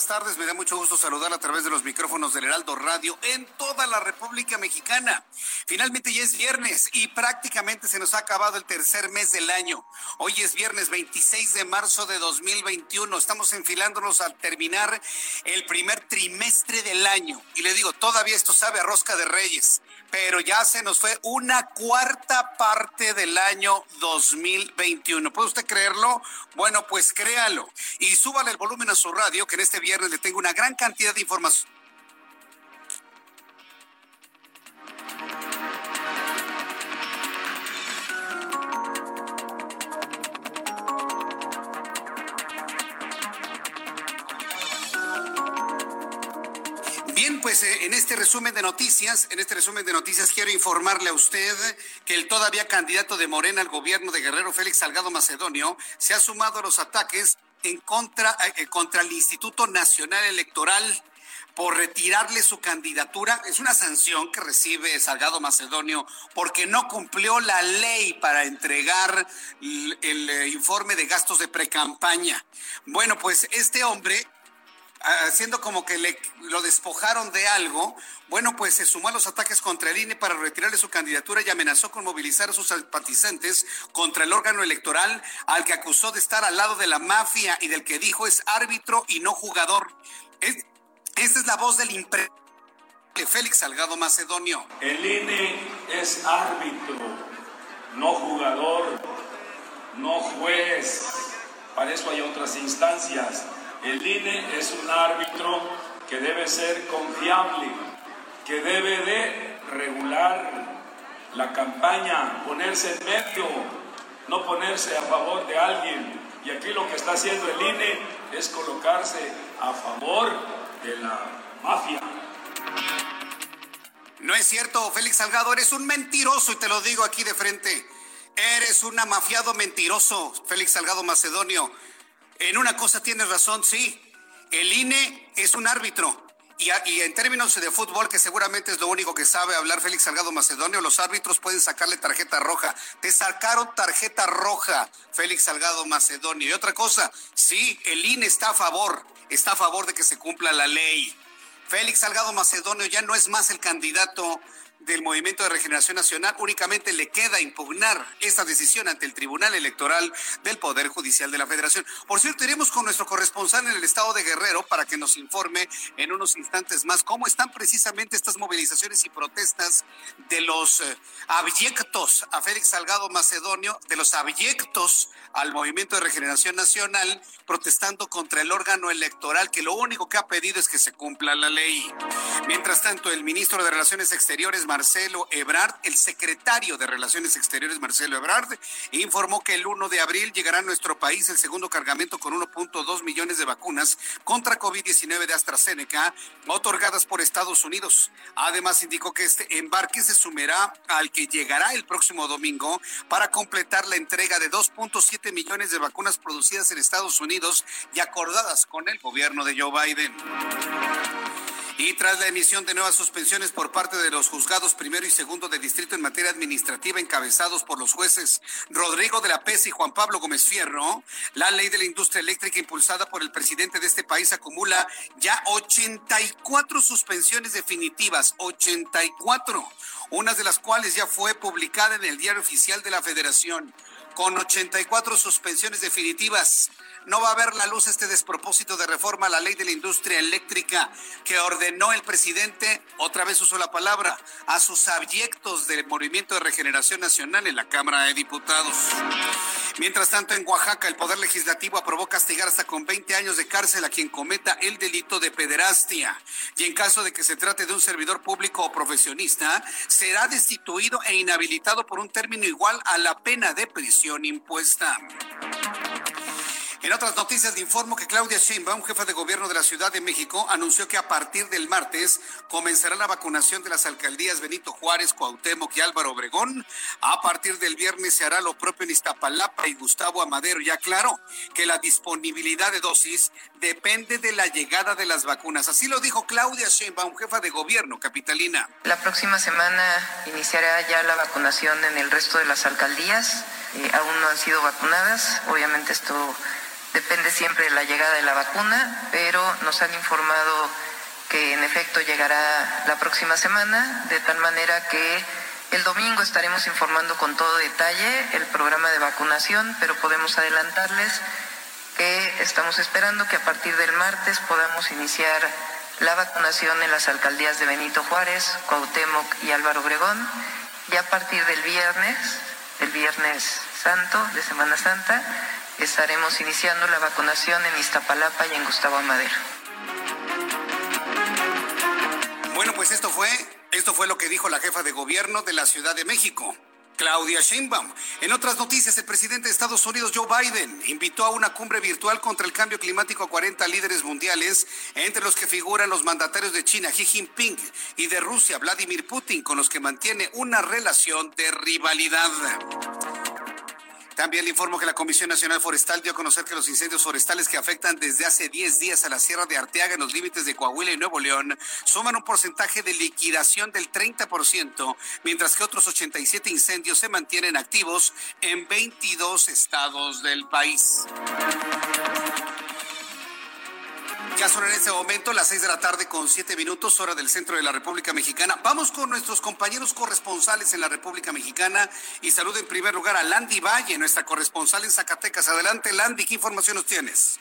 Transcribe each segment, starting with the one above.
Buenas tardes. Me da mucho gusto saludar a través de los micrófonos del Heraldo Radio en toda la República Mexicana. Finalmente ya es viernes y prácticamente se nos ha acabado el tercer mes del año. Hoy es viernes 26 de marzo de 2021. Estamos enfilándonos al terminar el primer trimestre del año. Y le digo, todavía esto sabe a rosca de reyes pero ya se nos fue una cuarta parte del año 2021. ¿Puede usted creerlo? Bueno, pues créalo. Y súbale el volumen a su radio, que en este viernes le tengo una gran cantidad de información. Pues eh, en este resumen de noticias, en este resumen de noticias quiero informarle a usted que el todavía candidato de Morena al gobierno de Guerrero, Félix Salgado Macedonio, se ha sumado a los ataques en contra, eh, contra el Instituto Nacional Electoral por retirarle su candidatura. Es una sanción que recibe Salgado Macedonio porque no cumplió la ley para entregar el, el, eh, informe de gastos de precampaña. Bueno, pues este hombre haciendo como que le, lo despojaron de algo, bueno, pues se sumó a los ataques contra el INE para retirarle su candidatura y amenazó con movilizar a sus simpatizantes contra el órgano electoral al que acusó de estar al lado de la mafia y del que dijo es árbitro y no jugador. Es, esta es la voz del impre Félix Salgado Macedonio. El INE es árbitro, no jugador, no juez. Para eso hay otras instancias. El INE es un árbitro que debe ser confiable, que debe de regular la campaña, ponerse en medio, no ponerse a favor de alguien. Y aquí lo que está haciendo el INE es colocarse a favor de la mafia. No es cierto, Félix Salgado, eres un mentiroso y te lo digo aquí de frente. Eres un amafiado mentiroso, Félix Salgado Macedonio. En una cosa tienes razón, sí. El INE es un árbitro. Y, en términos de fútbol, que seguramente es lo único que sabe hablar Félix Salgado Macedonio, los árbitros pueden sacarle tarjeta roja. Te sacaron tarjeta roja, Félix Salgado Macedonio. Y otra cosa, sí, el INE está a favor, está a favor de que se cumpla la ley. Félix Salgado Macedonio ya no es más el candidato del Movimiento de Regeneración Nacional, únicamente le queda impugnar esta decisión ante el Tribunal Electoral del Poder Judicial de la Federación. Por cierto, iremos con nuestro corresponsal en el estado de Guerrero para que nos informe en unos instantes más cómo están precisamente estas movilizaciones y protestas de los eh, abyectos a Félix Salgado Macedonio, de los abyectos al Movimiento de Regeneración Nacional, protestando contra el órgano electoral que lo único que ha pedido es que se cumpla la ley. Mientras tanto, el ministro de Relaciones Exteriores, Marcelo Ebrard, el secretario de Relaciones Exteriores Marcelo Ebrard, informó que el 1 de abril llegará a nuestro país el segundo cargamento con 1.2 millones de vacunas contra COVID-19 de AstraZeneca otorgadas por Estados Unidos. Además, indicó que este embarque se sumará al que llegará el próximo domingo para completar la entrega de 2.7 millones de vacunas producidas en Estados Unidos y acordadas con el gobierno de Joe Biden. Y tras la emisión de nuevas suspensiones por parte de los juzgados primero y segundo de distrito en materia administrativa encabezados por los jueces Rodrigo de la Pez y Juan Pablo Gómez Fierro, la ley de la industria eléctrica impulsada por el presidente de este país acumula ya 84 suspensiones definitivas, 84, una de las cuales ya fue publicada en el diario oficial de la Federación, con 84 suspensiones definitivas no va a haber la luz este despropósito de reforma a la ley de la industria eléctrica que ordenó el presidente, otra vez usó la palabra, a sus abyectos del Movimiento de Regeneración Nacional en la Cámara de Diputados. Mientras tanto, en Oaxaca, el Poder Legislativo aprobó castigar hasta con 20 años de cárcel a quien cometa el delito de pederastia. Y en caso de que se trate de un servidor público o profesionista, será destituido e inhabilitado por un término igual a la pena de prisión impuesta. En otras noticias le informo que Claudia Sheinbaum, jefa de gobierno de la Ciudad de México, anunció que a partir del martes comenzará la vacunación de las alcaldías Benito Juárez, Cuauhtémoc y Álvaro Obregón. A partir del viernes se hará lo propio en Iztapalapa y Gustavo Amadero. Ya claro que la disponibilidad de dosis depende de la llegada de las vacunas. Así lo dijo Claudia Sheinbaum, jefa de gobierno capitalina. La próxima semana iniciará ya la vacunación en el resto de las alcaldías. Eh, aún no han sido vacunadas. Obviamente esto Depende siempre de la llegada de la vacuna, pero nos han informado que en efecto llegará la próxima semana, de tal manera que el domingo estaremos informando con todo detalle el programa de vacunación, pero podemos adelantarles que estamos esperando que a partir del martes podamos iniciar la vacunación en las alcaldías de Benito Juárez, Cuauhtémoc y Álvaro Obregón, y a partir del viernes, el viernes santo de Semana Santa, estaremos iniciando la vacunación en Iztapalapa y en Gustavo Amadero. Bueno, pues esto fue, esto fue lo que dijo la jefa de gobierno de la Ciudad de México. Claudia Sheinbaum. En otras noticias, el presidente de Estados Unidos, Joe Biden, invitó a una cumbre virtual contra el cambio climático a 40 líderes mundiales, entre los que figuran los mandatarios de China, Xi Jinping, y de Rusia, Vladimir Putin, con los que mantiene una relación de rivalidad. También le informo que la Comisión Nacional Forestal dio a conocer que los incendios forestales que afectan desde hace 10 días a la Sierra de Arteaga en los límites de Coahuila y Nuevo León suman un porcentaje de liquidación del 30%, mientras que otros 87 incendios se mantienen activos en 22 estados del país. Ya son en este momento las seis de la tarde con siete minutos, hora del centro de la República Mexicana. Vamos con nuestros compañeros corresponsales en la República Mexicana y saludo en primer lugar a Landy Valle, nuestra corresponsal en Zacatecas. Adelante, Landy, ¿qué información nos tienes?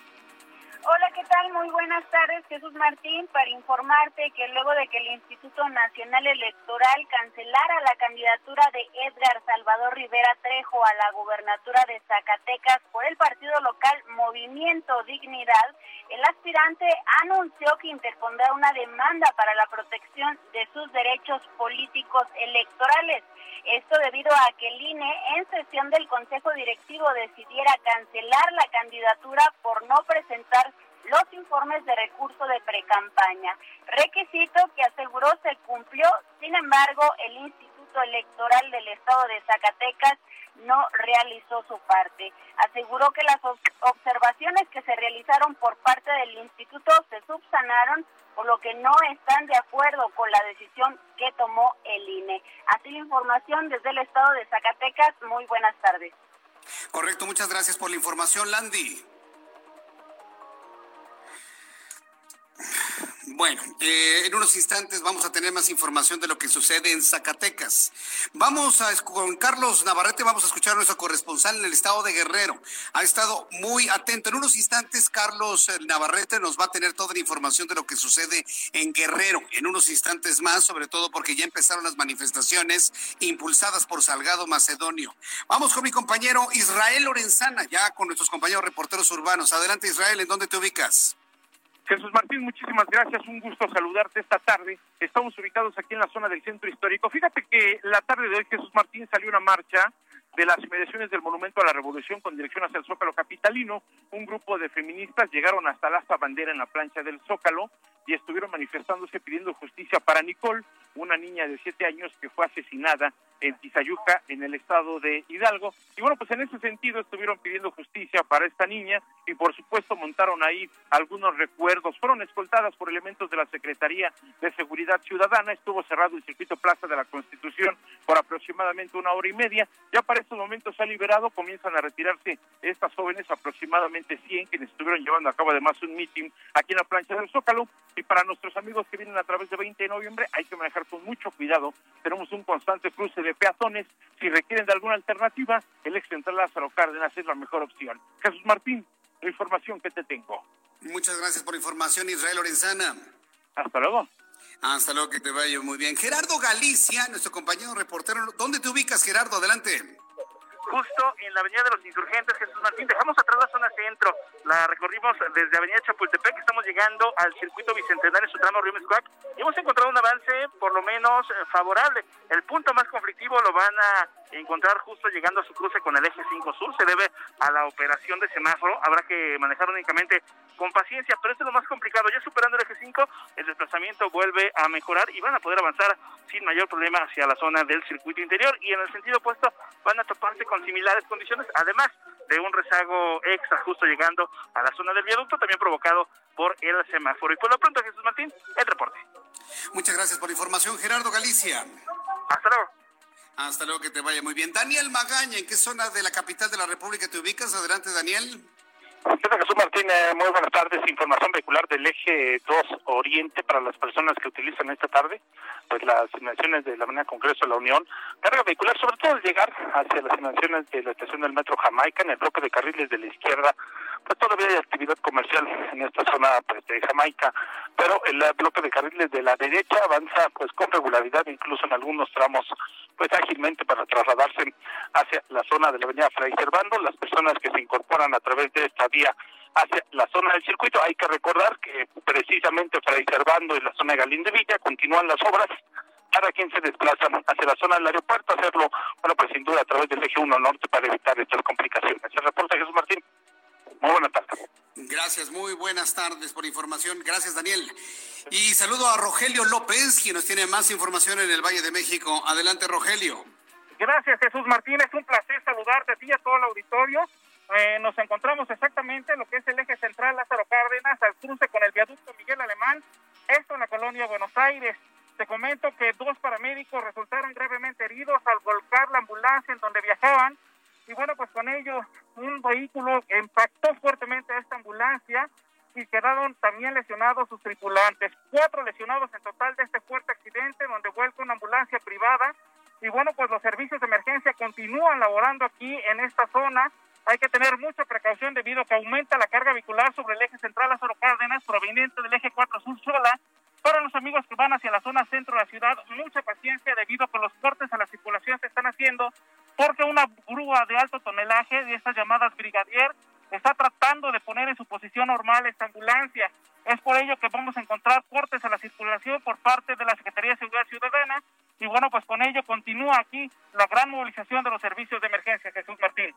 Hola, ¿qué tal? Muy buenas tardes, Jesús Martín, para informarte que luego de que el Instituto Nacional Electoral cancelara la candidatura de Edgar Salvador Rivera Trejo a la gubernatura de Zacatecas por el partido local Movimiento Dignidad, el aspirante anunció que interpondrá una demanda para la protección de sus derechos políticos electorales. Esto debido a que el INE en sesión del Consejo Directivo decidiera cancelar la candidatura por no presentar los informes de recurso de precampaña, requisito que aseguró se cumplió, sin embargo, el Instituto Electoral del Estado de Zacatecas no realizó su parte. Aseguró que las observaciones que se realizaron por parte del instituto se subsanaron, por lo que no están de acuerdo con la decisión que tomó el INE. Así información desde el estado de Zacatecas. Muy buenas tardes. Correcto, muchas gracias por la información, Landy. Bueno, eh, en unos instantes vamos a tener más información de lo que sucede en Zacatecas. Vamos a, con Carlos Navarrete, vamos a escuchar a nuestro corresponsal en el estado de Guerrero. Ha estado muy atento. En unos instantes, Carlos Navarrete nos va a tener toda la información de lo que sucede en Guerrero. En unos instantes más, sobre todo porque ya empezaron las manifestaciones impulsadas por Salgado Macedonio. Vamos con mi compañero Israel Lorenzana, ya con nuestros compañeros reporteros urbanos. Adelante, Israel, ¿en dónde te ubicas? Jesús Martín, muchísimas gracias. Un gusto saludarte esta tarde. Estamos ubicados aquí en la zona del centro histórico. Fíjate que la tarde de hoy, Jesús Martín, salió una marcha de las inmediaciones del Monumento a la Revolución con dirección hacia el Zócalo Capitalino. Un grupo de feministas llegaron hasta la bandera en la plancha del Zócalo y estuvieron manifestándose pidiendo justicia para Nicole, una niña de siete años que fue asesinada en Tizayuca, en el estado de Hidalgo. Y bueno, pues en ese sentido estuvieron pidiendo justicia para esta niña y por supuesto montaron ahí algunos recuerdos. Fueron escoltadas por elementos de la Secretaría de Seguridad Ciudadana. Estuvo cerrado el circuito Plaza de la Constitución por aproximadamente una hora y media. Ya para estos momentos se ha liberado, comienzan a retirarse estas jóvenes, aproximadamente 100, quienes estuvieron llevando a cabo además un meeting aquí en la plancha del Zócalo. Y para nuestros amigos que vienen a través de 20 de noviembre, hay que manejar con mucho cuidado. Tenemos un constante cruce de peatones. Si requieren de alguna alternativa, el ex central Lázaro Cárdenas es la mejor opción. Jesús Martín, la información que te tengo. Muchas gracias por la información, Israel Lorenzana. Hasta luego. Hasta luego, que te vaya muy bien. Gerardo Galicia, nuestro compañero reportero. ¿Dónde te ubicas, Gerardo? Adelante justo en la Avenida de los Insurgentes, Jesús Martín. Dejamos atrás la zona centro, la recorrimos desde Avenida Chapultepec, estamos llegando al circuito bicentenario en su tramo Río y hemos encontrado un avance por lo menos eh, favorable. El punto más conflictivo lo van a encontrar justo llegando a su cruce con el eje 5 sur, se debe a la operación de semáforo, habrá que manejar únicamente con paciencia, pero esto es lo más complicado, ya superando el eje 5, el desplazamiento vuelve a mejorar y van a poder avanzar sin mayor problema hacia la zona del circuito interior. Y en el sentido opuesto van a toparse con similares condiciones, además de un rezago extra justo llegando a la zona del viaducto, también provocado por el semáforo. Y por lo pronto, Jesús Martín, el reporte. Muchas gracias por la información, Gerardo Galicia. Hasta luego. Hasta luego, que te vaya muy bien. Daniel Magaña, ¿en qué zona de la capital de la República te ubicas? Adelante, Daniel. Jesús Martín, eh, muy buenas tardes. Información vehicular del eje 2 Oriente para las personas que utilizan esta tarde, pues las inmediaciones de la Avenida Congreso de la Unión. Carga vehicular, sobre todo al llegar hacia las inmediaciones de la estación del Metro Jamaica, en el bloque de carriles de la izquierda, pues todavía hay actividad comercial en esta zona pues, de Jamaica, pero el bloque de carriles de la derecha avanza pues con regularidad, incluso en algunos tramos, pues ágilmente para trasladarse hacia la zona de la Avenida Fray Servando. Las personas que se incorporan a través de esta vía hacia la zona del circuito. Hay que recordar que precisamente Fray Servando y la zona de Galín de Villa continúan las obras para quien se desplaza hacia la zona del aeropuerto, hacerlo, bueno, pues sin duda a través del eje 1 norte para evitar estas complicaciones. El reporte Jesús Martín. Muy buenas tardes. Gracias, muy buenas tardes por información. Gracias, Daniel. Y saludo a Rogelio López, quien nos tiene más información en el Valle de México. Adelante, Rogelio. Gracias, Jesús Martín. Es un placer saludarte a ti y a todo el auditorio. Eh, nos encontramos exactamente en lo que es el eje central Lázaro Cárdenas, al cruce con el viaducto Miguel Alemán, esto en la colonia Buenos Aires. Te comento que dos paramédicos resultaron gravemente heridos al volcar la ambulancia en donde viajaban. Y bueno, pues con ello un vehículo impactó fuertemente a esta ambulancia y quedaron también lesionados sus tripulantes. Cuatro lesionados en total de este fuerte accidente donde vuelca una ambulancia privada. Y bueno, pues los servicios de emergencia continúan laborando aquí en esta zona hay que tener mucha precaución debido a que aumenta la carga vehicular sobre el eje central Lázaro Cárdenas proveniente del eje 4 Sur Sola. Para los amigos que van hacia la zona centro de la ciudad, mucha paciencia debido a que los cortes a la circulación se están haciendo porque una grúa de alto tonelaje de estas llamadas brigadier está tratando de poner en su posición normal esta ambulancia. Es por ello que vamos a encontrar cortes a la circulación por parte de la Secretaría de Seguridad Ciudadana y bueno, pues con ello continúa aquí la gran movilización de los servicios de emergencia. Jesús Martín.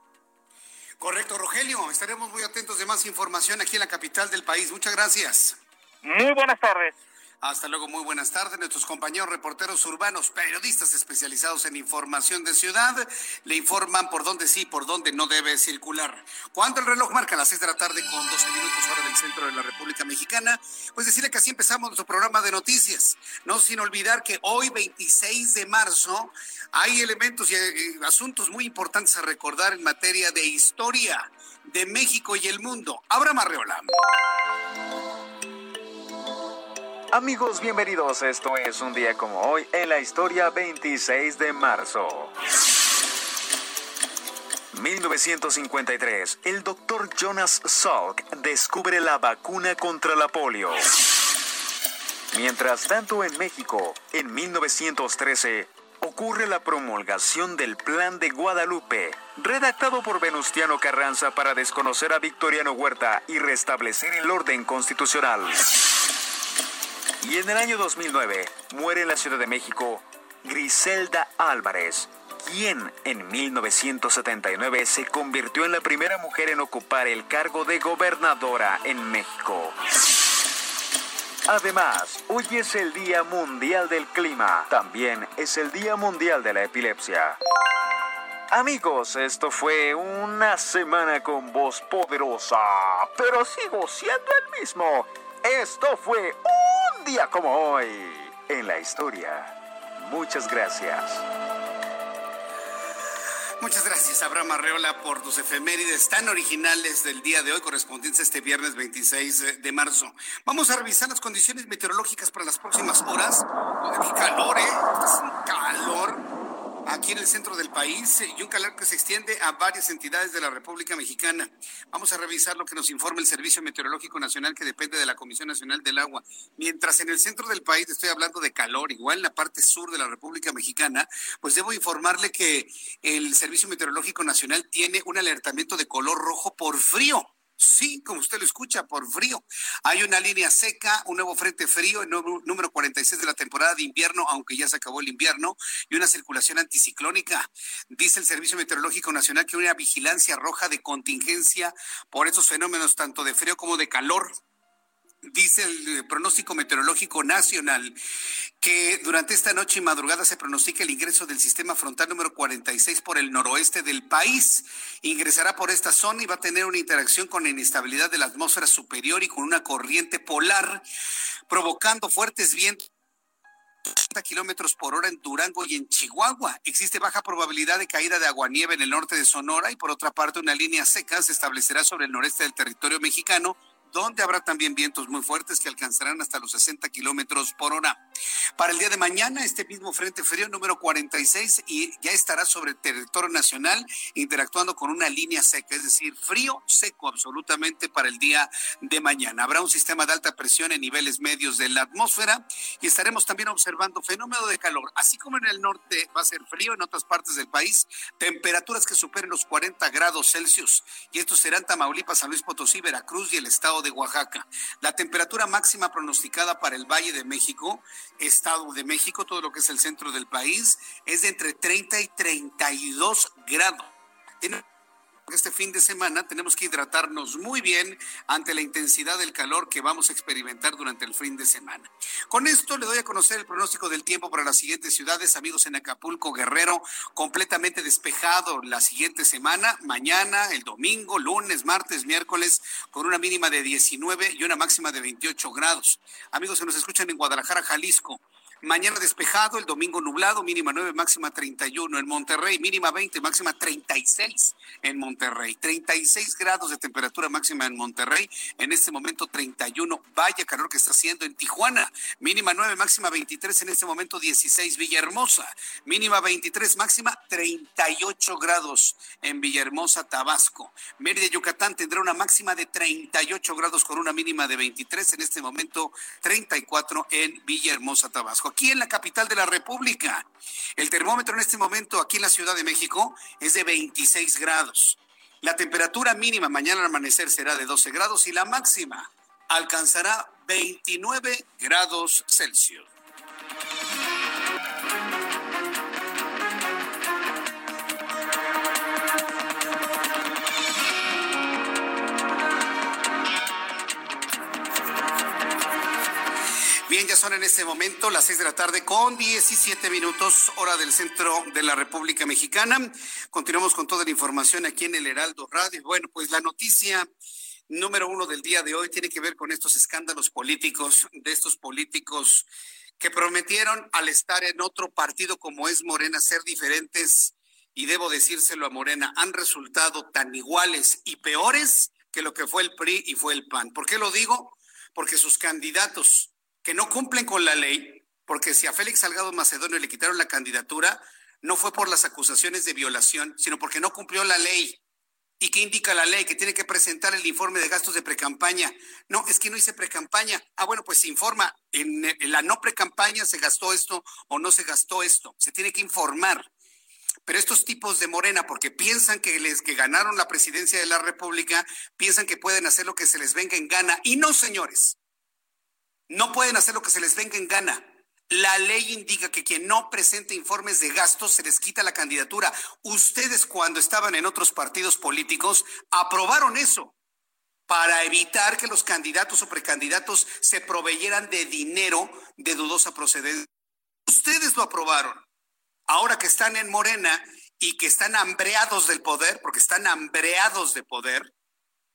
Correcto, Rogelio. Estaremos muy atentos de más información aquí en la capital del país. Muchas gracias. Muy buenas tardes. Hasta luego, muy buenas tardes. Nuestros compañeros reporteros urbanos, periodistas especializados en información de ciudad, le informan por dónde sí, por dónde no debe circular. Cuando el reloj marca las seis de la tarde con 12 minutos hora del centro de la República Mexicana, pues decirle que así empezamos nuestro programa de noticias. No sin olvidar que hoy, 26 de marzo, hay elementos y eh, asuntos muy importantes a recordar en materia de historia de México y el mundo. Abraham Arreola. Amigos, bienvenidos. Esto es un día como hoy en la historia 26 de marzo. 1953, el doctor Jonas Salk descubre la vacuna contra la polio. Mientras tanto, en México, en 1913, ocurre la promulgación del Plan de Guadalupe, redactado por Venustiano Carranza para desconocer a Victoriano Huerta y restablecer el orden constitucional. Y en el año 2009 muere en la Ciudad de México Griselda Álvarez, quien en 1979 se convirtió en la primera mujer en ocupar el cargo de gobernadora en México. Además, hoy es el Día Mundial del Clima. También es el Día Mundial de la Epilepsia. Amigos, esto fue una semana con voz poderosa, pero sigo siendo el mismo. Esto fue un día como hoy en la historia. Muchas gracias. Muchas gracias, Abraham Arreola, por tus efemérides tan originales del día de hoy, correspondientes a este viernes 26 de marzo. Vamos a revisar las condiciones meteorológicas para las próximas horas. ¡Qué calor, eh! Calor aquí en el centro del país eh, y un calor que se extiende a varias entidades de la República Mexicana. Vamos a revisar lo que nos informa el Servicio Meteorológico Nacional que depende de la Comisión Nacional del Agua. Mientras en el centro del país estoy hablando de calor, igual en la parte sur de la República Mexicana, pues debo informarle que el Servicio Meteorológico Nacional tiene un alertamiento de color rojo por frío. Sí, como usted lo escucha, por frío. Hay una línea seca, un nuevo frente frío, el número 46 de la temporada de invierno, aunque ya se acabó el invierno, y una circulación anticiclónica. Dice el Servicio Meteorológico Nacional que una vigilancia roja de contingencia por estos fenómenos tanto de frío como de calor dice el pronóstico meteorológico nacional que durante esta noche y madrugada se pronostica el ingreso del sistema frontal número 46 por el noroeste del país. Ingresará por esta zona y va a tener una interacción con la inestabilidad de la atmósfera superior y con una corriente polar, provocando fuertes vientos kilómetros por hora en Durango y en Chihuahua. Existe baja probabilidad de caída de aguanieve en el norte de Sonora y por otra parte una línea seca se establecerá sobre el noreste del territorio mexicano donde habrá también vientos muy fuertes que alcanzarán hasta los 60 kilómetros por hora. Para el día de mañana, este mismo Frente Frío número 46 y ya estará sobre el territorio nacional interactuando con una línea seca, es decir, frío seco absolutamente para el día de mañana. Habrá un sistema de alta presión en niveles medios de la atmósfera y estaremos también observando fenómeno de calor, así como en el norte va a ser frío, en otras partes del país, temperaturas que superen los 40 grados Celsius y estos serán Tamaulipas, San Luis Potosí, Veracruz y el estado de Oaxaca. La temperatura máxima pronosticada para el Valle de México, Estado de México, todo lo que es el centro del país, es de entre 30 y 32 grados este fin de semana tenemos que hidratarnos muy bien ante la intensidad del calor que vamos a experimentar durante el fin de semana. Con esto le doy a conocer el pronóstico del tiempo para las siguientes ciudades, amigos en Acapulco, Guerrero, completamente despejado la siguiente semana, mañana, el domingo, lunes, martes, miércoles, con una mínima de 19 y una máxima de 28 grados. Amigos que nos escuchan en Guadalajara, Jalisco, Mañana despejado, el domingo nublado, mínima 9, máxima 31 en Monterrey, mínima 20, máxima 36 en Monterrey. 36 grados de temperatura máxima en Monterrey, en este momento 31. Vaya calor que está haciendo en Tijuana, mínima 9, máxima 23, en este momento 16 Villahermosa, mínima 23, máxima 38 grados en Villahermosa, Tabasco. Mérida, Yucatán tendrá una máxima de 38 grados con una mínima de 23, en este momento 34 en Villahermosa, Tabasco aquí en la capital de la República. El termómetro en este momento aquí en la Ciudad de México es de 26 grados. La temperatura mínima mañana al amanecer será de 12 grados y la máxima alcanzará 29 grados Celsius. Bien, ya son en este momento las seis de la tarde con 17 minutos, hora del centro de la República Mexicana. Continuamos con toda la información aquí en el Heraldo Radio. Bueno, pues la noticia número uno del día de hoy tiene que ver con estos escándalos políticos, de estos políticos que prometieron al estar en otro partido como es Morena ser diferentes y debo decírselo a Morena, han resultado tan iguales y peores que lo que fue el PRI y fue el PAN. ¿Por qué lo digo? Porque sus candidatos que no cumplen con la ley, porque si a Félix Salgado Macedonio le quitaron la candidatura, no fue por las acusaciones de violación, sino porque no cumplió la ley. ¿Y qué indica la ley? Que tiene que presentar el informe de gastos de precampaña. No, es que no hice precampaña. Ah, bueno, pues se informa. En, la no precampaña se gastó esto o no se gastó esto. Se tiene que informar. Pero estos tipos de Morena, porque piensan que les que ganaron la presidencia de la República, piensan que pueden hacer lo que se les venga en gana. Y no, señores. No pueden hacer lo que se les venga en gana. La ley indica que quien no presente informes de gastos se les quita la candidatura. Ustedes cuando estaban en otros partidos políticos aprobaron eso para evitar que los candidatos o precandidatos se proveyeran de dinero de dudosa procedencia. Ustedes lo aprobaron. Ahora que están en Morena y que están hambreados del poder, porque están hambreados de poder,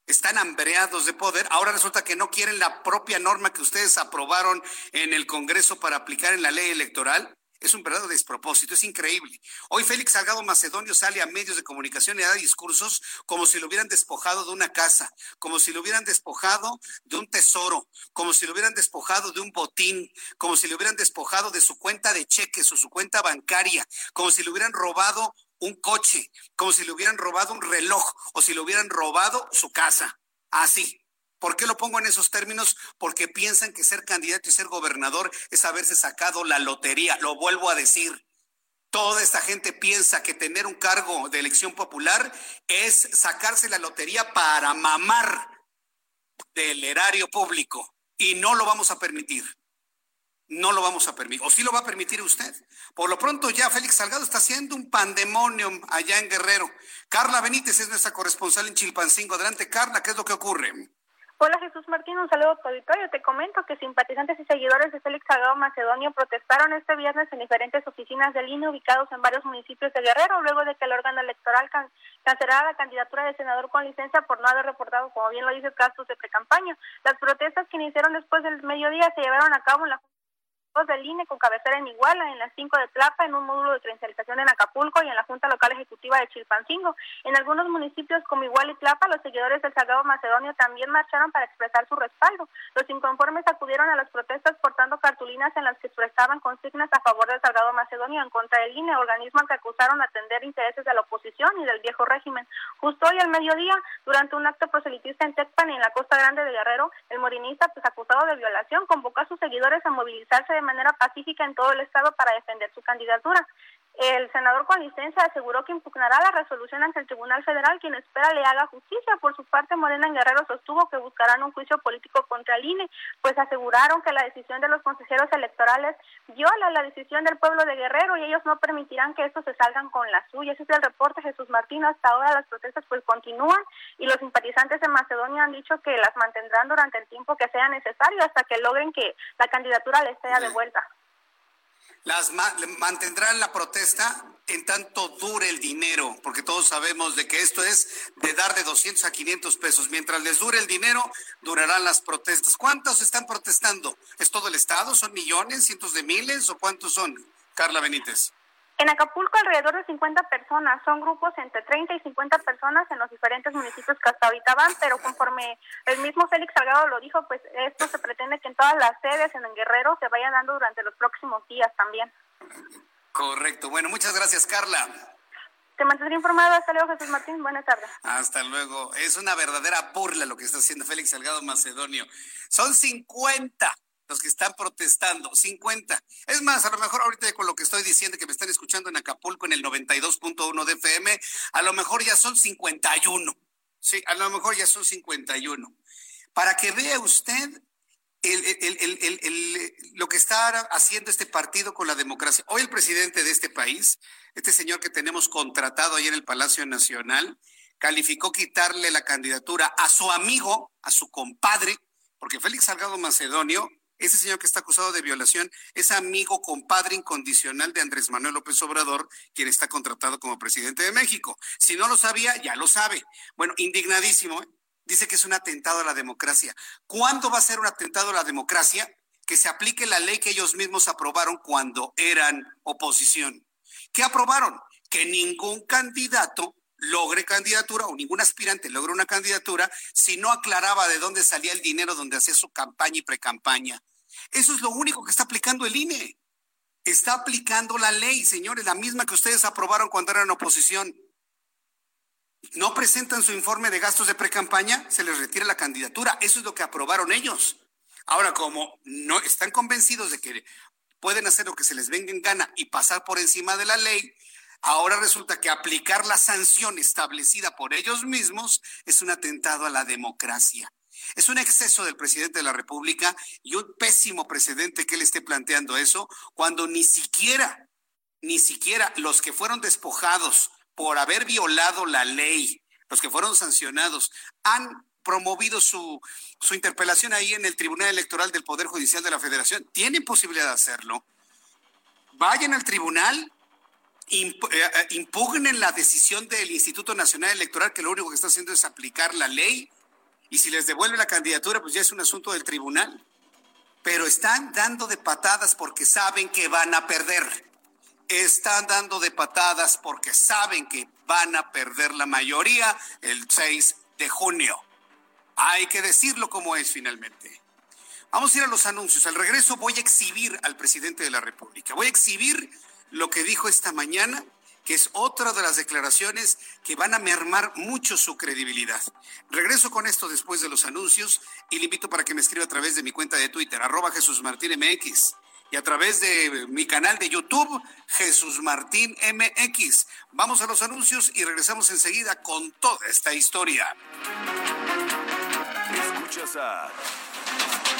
están hambreados de poder. Ahora resulta que no quieren la propia norma que ustedes aprobaron en el Congreso para aplicar en la ley electoral. Es un verdadero despropósito, es increíble. Hoy Félix Salgado Macedonio sale a medios de comunicación y da discursos como si lo hubieran despojado de una casa, como si lo hubieran despojado de un tesoro, como si lo hubieran despojado de un botín, como si lo hubieran despojado de su cuenta de cheques o su cuenta bancaria, como si le hubieran robado un coche, como si le hubieran robado un reloj o si le hubieran robado su casa. Así. ¿Por qué lo pongo en esos términos? Porque piensan que ser candidato y ser gobernador es haberse sacado la lotería. Lo vuelvo a decir. Toda esta gente piensa que tener un cargo de elección popular es sacarse la lotería para mamar del erario público. Y no lo vamos a permitir. No lo vamos a permitir. ¿O sí lo va a permitir usted? Por lo pronto ya Félix Salgado está haciendo un pandemonio allá en Guerrero. Carla Benítez es nuestra corresponsal en Chilpancingo. Adelante, Carla, ¿qué es lo que ocurre? Hola Jesús Martín, un saludo a tu auditorio. Te comento que simpatizantes y seguidores de Félix Salgado Macedonio protestaron este viernes en diferentes oficinas del INE ubicados en varios municipios de Guerrero, luego de que el órgano electoral cancelara la candidatura de senador con licencia por no haber reportado, como bien lo dice, gastos de precampaña. Las protestas que iniciaron después del mediodía se llevaron a cabo en la del INE con cabecera en Iguala, en las 5 de Tlapa, en un módulo de credencialización en Acapulco y en la Junta Local Ejecutiva de Chilpancingo. En algunos municipios como Iguala y Tlapa, los seguidores del Sagrado Macedonio también marcharon para expresar su respaldo. Los inconformes acudieron a las protestas portando cartulinas en las que expresaban consignas a favor del Sagrado Macedonio en contra del INE, organismo que acusaron atender intereses de la oposición y del viejo régimen. Justo hoy al mediodía, durante un acto proselitista en Tecpan y en la Costa Grande de Guerrero, el morinista, pues acusado de violación, convocó a sus seguidores a movilizarse de manera pacífica en todo el Estado para defender su candidatura. El senador con licencia aseguró que impugnará la resolución ante el Tribunal Federal, quien espera le haga justicia. Por su parte, Morena en Guerrero sostuvo que buscarán un juicio político contra el INE, pues aseguraron que la decisión de los consejeros electorales viola la decisión del pueblo de Guerrero y ellos no permitirán que estos se salgan con la suya. Ese es el reporte, Jesús Martín. Hasta ahora las protestas pues continúan y los simpatizantes de Macedonia han dicho que las mantendrán durante el tiempo que sea necesario hasta que logren que la candidatura les sea de las mantendrán la protesta en tanto dure el dinero, porque todos sabemos de que esto es de dar de 200 a 500 pesos. Mientras les dure el dinero, durarán las protestas. ¿Cuántos están protestando? ¿Es todo el Estado? ¿Son millones, cientos de miles o cuántos son? Carla Benítez. En Acapulco alrededor de 50 personas, son grupos entre 30 y 50 personas en los diferentes municipios que hasta ahorita van, pero conforme el mismo Félix Salgado lo dijo, pues esto se pretende que en todas las sedes en el Guerrero se vayan dando durante los próximos días también. Correcto. Bueno, muchas gracias, Carla. Te mantendré informado. Hasta luego, Jesús Martín. Buenas tardes. Hasta luego. Es una verdadera burla lo que está haciendo Félix Salgado Macedonio. Son 50 los que están protestando, 50. Es más, a lo mejor ahorita con lo que estoy diciendo, que me están escuchando en Acapulco en el 92.1 de FM, a lo mejor ya son 51. Sí, a lo mejor ya son 51. Para que vea usted lo que está haciendo este partido con la democracia. Hoy el presidente de este país, este señor que tenemos contratado ahí en el Palacio Nacional, calificó quitarle la candidatura a su amigo, a su compadre, porque Félix Salgado Macedonio ese señor que está acusado de violación es amigo, compadre incondicional de Andrés Manuel López Obrador, quien está contratado como presidente de México. Si no lo sabía, ya lo sabe. Bueno, indignadísimo. ¿eh? Dice que es un atentado a la democracia. ¿Cuándo va a ser un atentado a la democracia? Que se aplique la ley que ellos mismos aprobaron cuando eran oposición. ¿Qué aprobaron? Que ningún candidato logre candidatura o ningún aspirante logre una candidatura si no aclaraba de dónde salía el dinero donde hacía su campaña y precampaña. Eso es lo único que está aplicando el INE. Está aplicando la ley, señores, la misma que ustedes aprobaron cuando eran oposición. No presentan su informe de gastos de precampaña, se les retira la candidatura. Eso es lo que aprobaron ellos. Ahora, como no están convencidos de que pueden hacer lo que se les venga en gana y pasar por encima de la ley, Ahora resulta que aplicar la sanción establecida por ellos mismos es un atentado a la democracia. Es un exceso del presidente de la República y un pésimo precedente que él esté planteando eso cuando ni siquiera, ni siquiera los que fueron despojados por haber violado la ley, los que fueron sancionados, han promovido su, su interpelación ahí en el Tribunal Electoral del Poder Judicial de la Federación. Tienen posibilidad de hacerlo. Vayan al tribunal, impugnen la decisión del Instituto Nacional Electoral, que lo único que está haciendo es aplicar la ley, y si les devuelve la candidatura, pues ya es un asunto del tribunal. Pero están dando de patadas porque saben que van a perder. Están dando de patadas porque saben que van a perder la mayoría el 6 de junio. Hay que decirlo como es finalmente. Vamos a ir a los anuncios. Al regreso voy a exhibir al presidente de la República. Voy a exhibir lo que dijo esta mañana, que es otra de las declaraciones que van a mermar mucho su credibilidad. Regreso con esto después de los anuncios y le invito para que me escriba a través de mi cuenta de Twitter, arroba Jesús Martín MX, y a través de mi canal de YouTube, Jesús Martín MX. Vamos a los anuncios y regresamos enseguida con toda esta historia. Escuchas a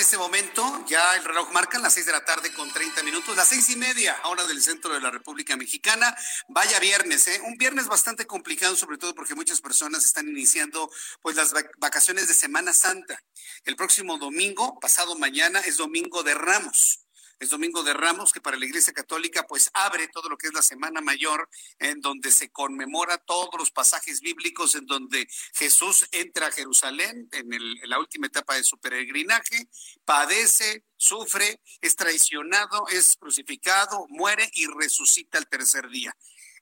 Este momento, ya el reloj marca las seis de la tarde con 30 minutos, las seis y media, hora del centro de la República Mexicana. Vaya viernes, ¿eh? Un viernes bastante complicado, sobre todo porque muchas personas están iniciando pues las vacaciones de Semana Santa. El próximo domingo, pasado mañana, es Domingo de Ramos es Domingo de Ramos, que para la Iglesia Católica pues abre todo lo que es la Semana Mayor, en donde se conmemora todos los pasajes bíblicos en donde Jesús entra a Jerusalén en, en la última etapa de su peregrinaje, padece, sufre, es traicionado, es crucificado, muere y resucita el tercer día.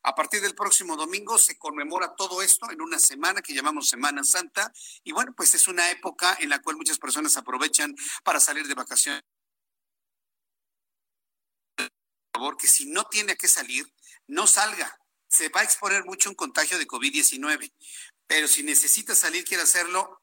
A partir del próximo domingo se conmemora todo esto en una semana que llamamos Semana Santa y bueno, pues es una época en la cual muchas personas aprovechan para salir de vacaciones que si no tiene que salir, no salga. Se va a exponer mucho un contagio de COVID-19. Pero si necesita salir, quiere hacerlo,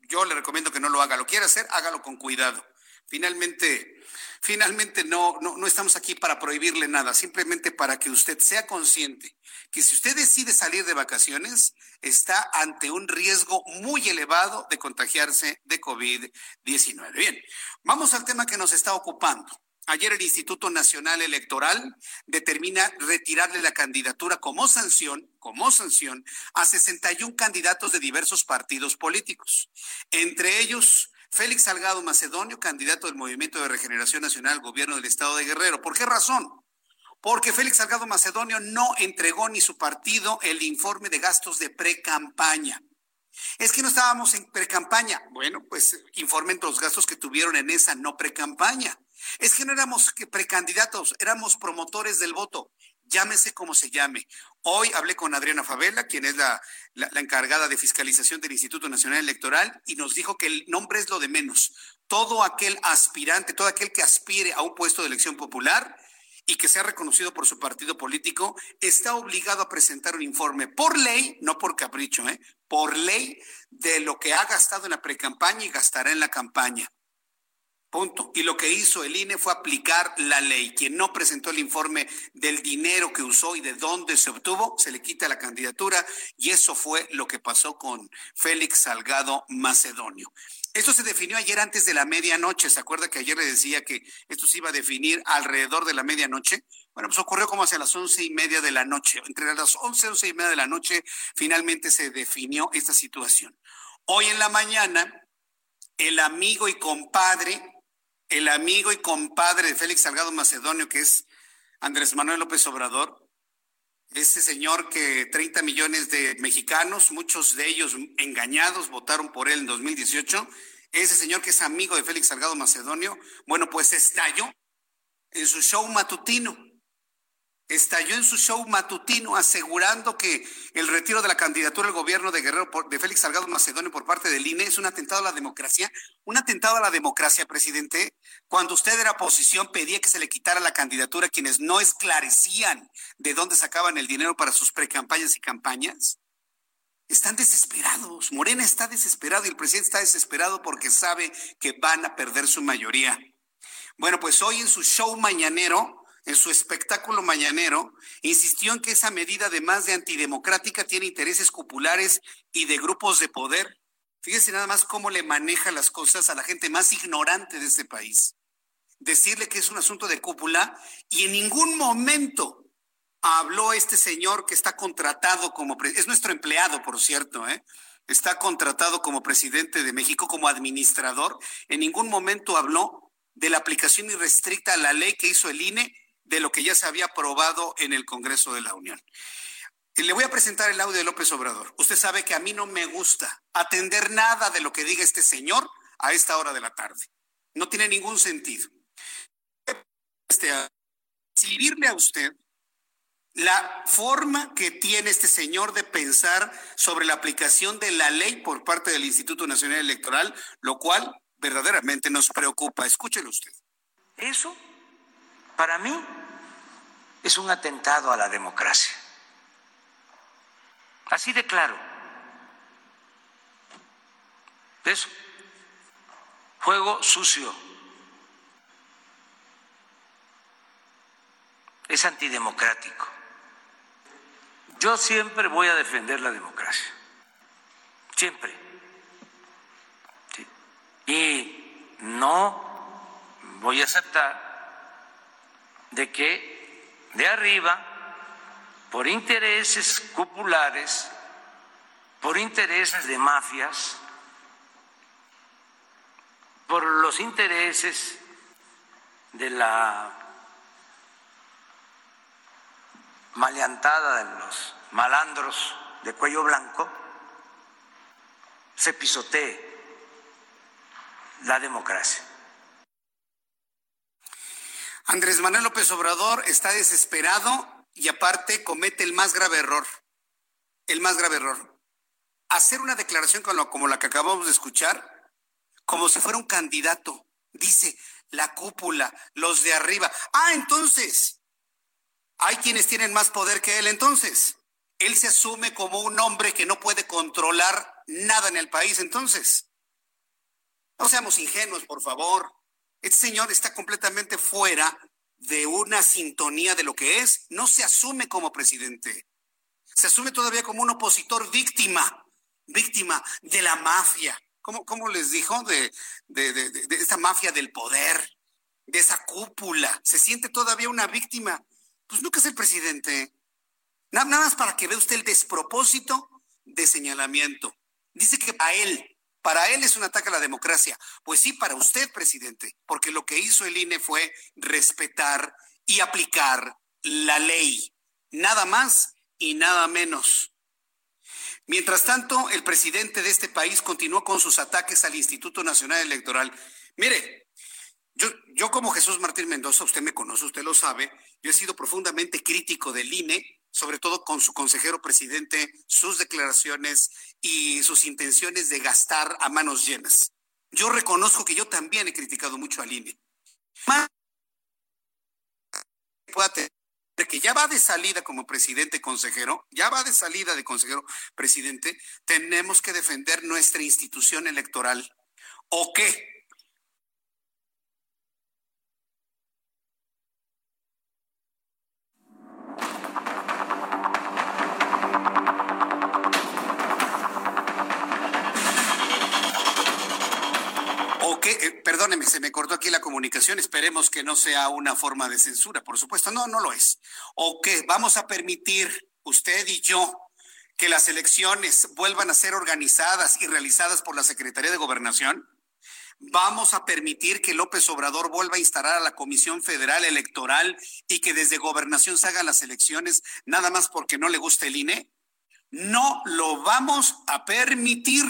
yo le recomiendo que no lo haga. Lo quiere hacer, hágalo con cuidado. Finalmente, finalmente no, no, no estamos aquí para prohibirle nada, simplemente para que usted sea consciente que si usted decide salir de vacaciones, está ante un riesgo muy elevado de contagiarse de COVID-19. Bien, vamos al tema que nos está ocupando. Ayer el Instituto Nacional Electoral determina retirarle la candidatura como sanción, como sanción, a 61 candidatos de diversos partidos políticos. Entre ellos, Félix Salgado Macedonio, candidato del Movimiento de Regeneración Nacional al gobierno del Estado de Guerrero. ¿Por qué razón? Porque Félix Salgado Macedonio no entregó ni su partido el informe de gastos de pre-campaña. Es que no estábamos en pre-campaña. Bueno, pues informen los gastos que tuvieron en esa no pre-campaña. Es que no éramos precandidatos, éramos promotores del voto. Llámese como se llame. Hoy hablé con Adriana Favela, quien es la, la, encargada de fiscalización del Instituto Nacional Electoral, y nos dijo que el nombre es lo de menos. Todo aquel aspirante, todo aquel que aspire a un puesto de elección popular y que sea reconocido por su partido político, está obligado a presentar un informe por ley, no por capricho, ¿eh? por ley de lo que ha gastado en la precampaña y gastará en la campaña. Punto. Y lo que hizo el INE fue aplicar la ley. Quien no presentó el informe del dinero que usó y de dónde se obtuvo, se le quita la candidatura. Y eso fue lo que pasó con Félix Salgado Macedonio. Esto se definió ayer antes de la medianoche. ¿Se acuerda que ayer le decía que esto se iba a definir alrededor de la medianoche? Bueno, pues ocurrió como hacia las once y media de la noche. Entre las once once y media de la noche finalmente se definió esta situación. Hoy en la mañana, el amigo y compadre el amigo y compadre de Félix Salgado Macedonio, que es Andrés Manuel López Obrador, ese señor que 30 millones de mexicanos, muchos de ellos engañados, votaron por él en 2018, ese señor que es amigo de Félix Salgado Macedonio, bueno, pues estalló en su show matutino estalló en su show matutino asegurando que el retiro de la candidatura al gobierno de Guerrero de Félix Salgado Macedonio por parte del INE es un atentado a la democracia. Un atentado a la democracia, presidente. Cuando usted era oposición pedía que se le quitara la candidatura a quienes no esclarecían de dónde sacaban el dinero para sus precampañas y campañas. Están desesperados. Morena está desesperado y el presidente está desesperado porque sabe que van a perder su mayoría. Bueno, pues hoy en su show mañanero, en su espectáculo mañanero, insistió en que esa medida, además de antidemocrática, tiene intereses cupulares y de grupos de poder. Fíjese nada más cómo le maneja las cosas a la gente más ignorante de este país. Decirle que es un asunto de cúpula y en ningún momento habló este señor que está contratado como, es nuestro empleado, por cierto, ¿eh? está contratado como presidente de México, como administrador, en ningún momento habló de la aplicación irrestricta a la ley que hizo el INE de lo que ya se había aprobado en el Congreso de la Unión. Le voy a presentar el audio de López Obrador. Usted sabe que a mí no me gusta atender nada de lo que diga este señor a esta hora de la tarde. No tiene ningún sentido. Este, escribirle a usted la forma que tiene este señor de pensar sobre la aplicación de la ley por parte del Instituto Nacional Electoral, lo cual verdaderamente nos preocupa. Escúchelo usted. Eso, para mí, es un atentado a la democracia. Así de claro. Eso. Juego sucio. Es antidemocrático. Yo siempre voy a defender la democracia. Siempre. Y no voy a aceptar de que de arriba, por intereses cupulares, por intereses de mafias, por los intereses de la maleantada de los malandros de cuello blanco, se pisotee la democracia. Andrés Manuel López Obrador está desesperado y aparte comete el más grave error. El más grave error. Hacer una declaración como la que acabamos de escuchar, como si fuera un candidato. Dice, la cúpula, los de arriba. Ah, entonces, hay quienes tienen más poder que él entonces. Él se asume como un hombre que no puede controlar nada en el país entonces. No seamos ingenuos, por favor. Este señor está completamente fuera de una sintonía de lo que es. No se asume como presidente. Se asume todavía como un opositor víctima, víctima de la mafia. ¿Cómo, cómo les dijo? De, de, de, mafia del poder, de esa cúpula. Se siente todavía una víctima. Pues nunca es el presidente. Nada, nada más para que vea usted el despropósito de señalamiento. Dice que a él para él es un ataque a la democracia. Pues sí, para usted, presidente, porque lo que hizo el INE fue respetar y aplicar la ley. Nada más y nada menos. Mientras tanto, el presidente de este país continuó con sus ataques al Instituto Nacional Electoral. Mire, yo, yo como Jesús Martín Mendoza, usted me conoce, usted lo sabe, yo he sido profundamente crítico del INE sobre todo con su consejero presidente, sus declaraciones y sus intenciones de gastar a manos llenas. Yo reconozco que yo también he criticado mucho al INE. que ya va de salida como presidente consejero, ya va de salida de consejero presidente, tenemos que defender nuestra institución electoral. ¿O qué? Eh, perdóneme, se me cortó aquí la comunicación. Esperemos que no sea una forma de censura, por supuesto. No, no lo es. O que vamos a permitir, usted y yo, que las elecciones vuelvan a ser organizadas y realizadas por la Secretaría de Gobernación. Vamos a permitir que López Obrador vuelva a instalar a la Comisión Federal Electoral y que desde gobernación se hagan las elecciones nada más porque no le gusta el INE. No lo vamos a permitir.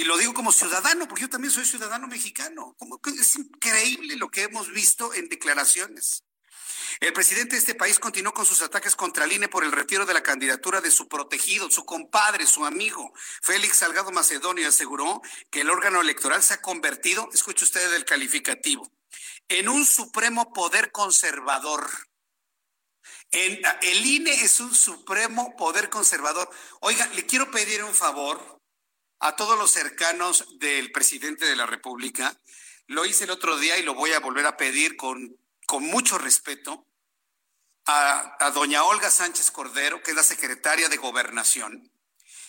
Y lo digo como ciudadano, porque yo también soy ciudadano mexicano. Es increíble lo que hemos visto en declaraciones. El presidente de este país continuó con sus ataques contra el INE por el retiro de la candidatura de su protegido, su compadre, su amigo. Félix Salgado Macedonio aseguró que el órgano electoral se ha convertido, escuche usted el calificativo, en un supremo poder conservador. El INE es un supremo poder conservador. Oiga, le quiero pedir un favor a todos los cercanos del presidente de la República. Lo hice el otro día y lo voy a volver a pedir con con mucho respeto a, doña Olga Sánchez Cordero, que es la secretaria de Gobernación,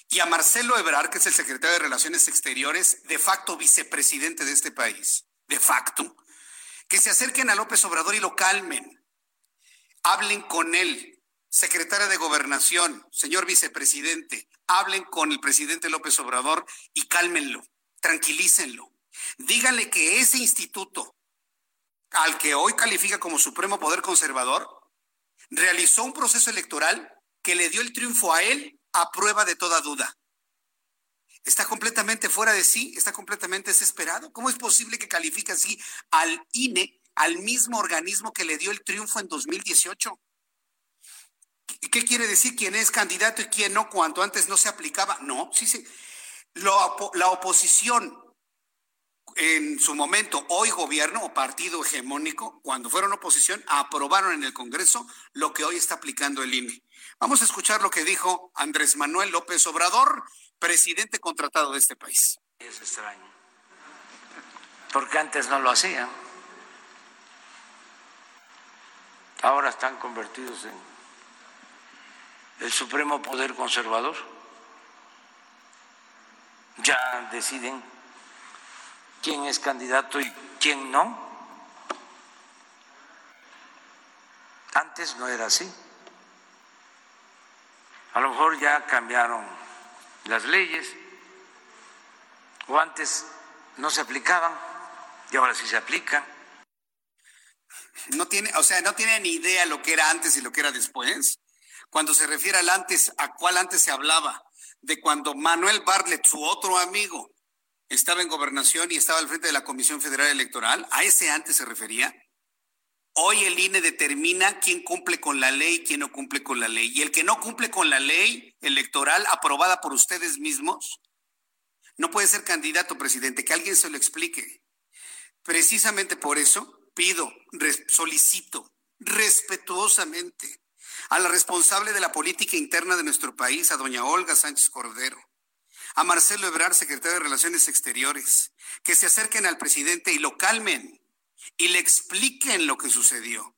y a Marcelo Ebrard, que es el secretario de Relaciones Exteriores, de facto vicepresidente de este país, de facto, que se acerquen a López Obrador y lo calmen. Hablen con él, secretaria de Gobernación, señor vicepresidente, hablen con el presidente López Obrador y cálmenlo, tranquilícenlo. Díganle que ese instituto al que hoy califica como Supremo Poder Conservador, realizó un proceso electoral que le dio el triunfo a él a prueba de toda duda. Está completamente fuera de sí, está completamente desesperado. ¿Cómo es posible que califique así al INE, al mismo organismo que le dio el triunfo en 2018? ¿Qué quiere decir quién es candidato y quién no cuando antes no se aplicaba? No, sí, sí. la oposición en su momento, hoy gobierno o partido hegemónico, cuando fueron oposición, aprobaron en el Congreso lo que hoy está aplicando el INE. Vamos a escuchar lo que dijo Andrés Manuel López Obrador, presidente contratado de este país. Es extraño, porque antes no lo hacían. Ahora están convertidos en el supremo poder conservador. Ya deciden quién es candidato y quién no. Antes no era así. A lo mejor ya cambiaron las leyes o antes no se aplicaban y ahora sí se aplican. No tiene, o sea, no tiene ni idea lo que era antes y lo que era después. Cuando se refiere al antes, ¿a cuál antes se hablaba? De cuando Manuel Bartlett, su otro amigo, estaba en gobernación y estaba al frente de la Comisión Federal Electoral, a ese antes se refería. Hoy el INE determina quién cumple con la ley y quién no cumple con la ley. Y el que no cumple con la ley electoral aprobada por ustedes mismos, no puede ser candidato, presidente, que alguien se lo explique. Precisamente por eso pido, solicito respetuosamente a la responsable de la política interna de nuestro país, a doña Olga Sánchez Cordero, a Marcelo Ebrard, secretario de Relaciones Exteriores, que se acerquen al presidente y lo calmen y le expliquen lo que sucedió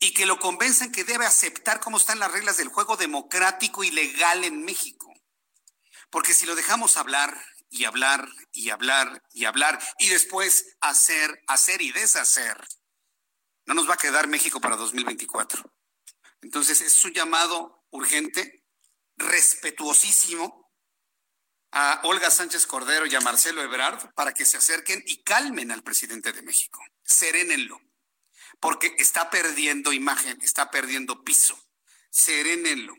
y que lo convenzan que debe aceptar cómo están las reglas del juego democrático y legal en México. Porque si lo dejamos hablar y hablar y hablar y hablar y después hacer, hacer y deshacer, no nos va a quedar México para 2024. Entonces es un llamado urgente, respetuosísimo, a Olga Sánchez Cordero y a Marcelo Ebrard para que se acerquen y calmen al presidente de México. Serénenlo, porque está perdiendo imagen, está perdiendo piso. Serénenlo.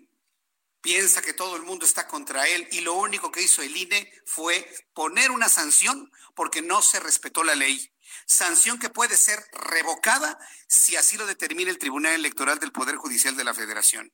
Piensa que todo el mundo está contra él y lo único que hizo el INE fue poner una sanción porque no se respetó la ley. Sanción que puede ser revocada si así lo determina el Tribunal Electoral del Poder Judicial de la Federación.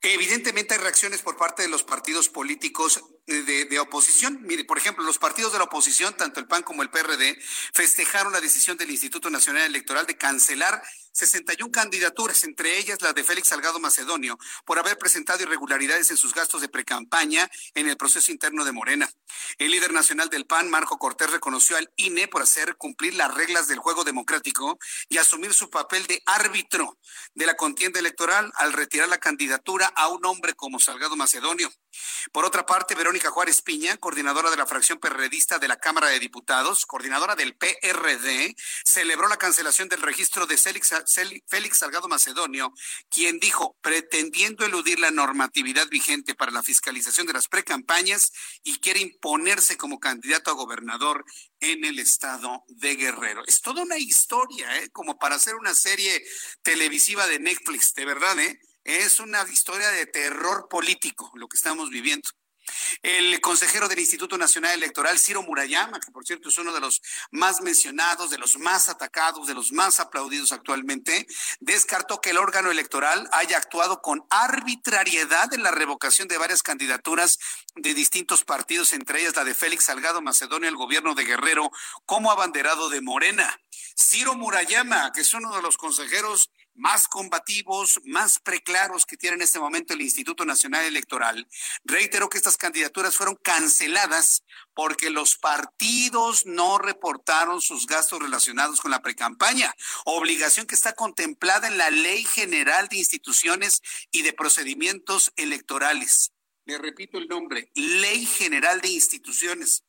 Evidentemente hay reacciones por parte de los partidos políticos de, de, oposición. Mire, por ejemplo, los partidos de la oposición, tanto el PAN como el PRD, festejaron la decisión del Instituto Nacional Electoral de cancelar 61 candidaturas, entre ellas la de Félix Salgado Macedonio, por haber presentado irregularidades en sus gastos de precampaña en el proceso interno de Morena. El líder nacional del PAN, Marco Cortés, reconoció al INE por hacer cumplir las reglas del juego democrático y asumir su papel de árbitro de la contienda electoral al retirar la candidatura a un hombre como Salgado Macedonio. Por otra parte, Verónica Juárez Piña, coordinadora de la fracción perredista de la Cámara de Diputados, coordinadora del PRD, celebró la cancelación del registro de Félix Salgado Macedonio, quien dijo, pretendiendo eludir la normatividad vigente para la fiscalización de las precampañas y quiere imponerse como candidato a gobernador en el estado de Guerrero. Es toda una historia, ¿eh? como para hacer una serie televisiva de Netflix, de verdad, ¿eh? Es una historia de terror político lo que estamos viviendo. El consejero del Instituto Nacional Electoral, Ciro Murayama, que por cierto es uno de los más mencionados, de los más atacados, de los más aplaudidos actualmente, descartó que el órgano electoral haya actuado con arbitrariedad en la revocación de varias candidaturas de distintos partidos, entre ellas la de Félix Salgado Macedonio, el gobierno de Guerrero, como abanderado de Morena. Ciro Murayama, que es uno de los consejeros más combativos, más preclaros que tiene en este momento el Instituto Nacional Electoral, reiteró que estas candidaturas fueron canceladas porque los partidos no reportaron sus gastos relacionados con la precampaña, obligación que está contemplada en la Ley General de Instituciones y de Procedimientos Electorales. Le repito el nombre, Ley General de Instituciones.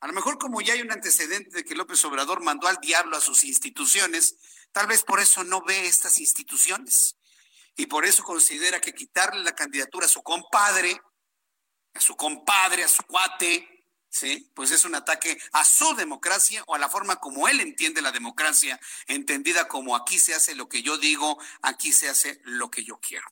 A lo mejor como ya hay un antecedente de que López Obrador mandó al diablo a sus instituciones, Tal vez por eso no ve estas instituciones y por eso considera que quitarle la candidatura a su compadre, a su compadre, a su cuate, ¿sí? Pues es un ataque a su democracia o a la forma como él entiende la democracia, entendida como aquí se hace lo que yo digo, aquí se hace lo que yo quiero.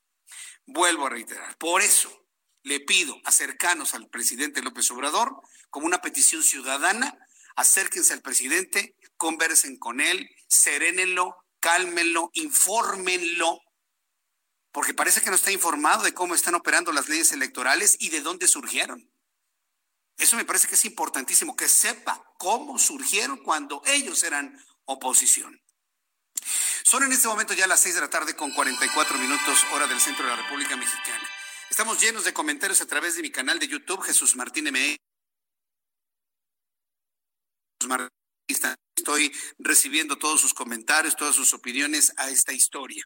Vuelvo a reiterar, por eso le pido a cercanos al presidente López Obrador, como una petición ciudadana, acérquense al presidente, conversen con él, serénenlo, cálmenlo, infórmenlo, porque parece que no está informado de cómo están operando las leyes electorales y de dónde surgieron. Eso me parece que es importantísimo, que sepa cómo surgieron cuando ellos eran oposición. Son en este momento ya las seis de la tarde con 44 minutos hora del centro de la República Mexicana. Estamos llenos de comentarios a través de mi canal de YouTube, Jesús Martín M. Estoy recibiendo todos sus comentarios, todas sus opiniones a esta historia.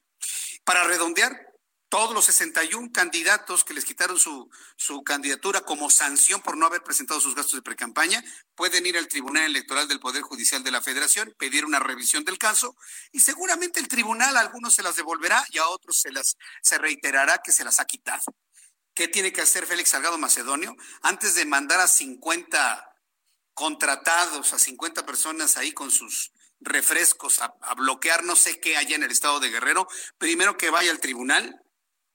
Para redondear, todos los 61 candidatos que les quitaron su, su candidatura como sanción por no haber presentado sus gastos de precampaña pueden ir al Tribunal Electoral del Poder Judicial de la Federación, pedir una revisión del caso y seguramente el tribunal a algunos se las devolverá y a otros se las se reiterará que se las ha quitado. ¿Qué tiene que hacer Félix Salgado Macedonio? Antes de mandar a 50 contratados a 50 personas ahí con sus refrescos a, bloquear no sé qué allá en el estado de Guerrero, primero que vaya al tribunal,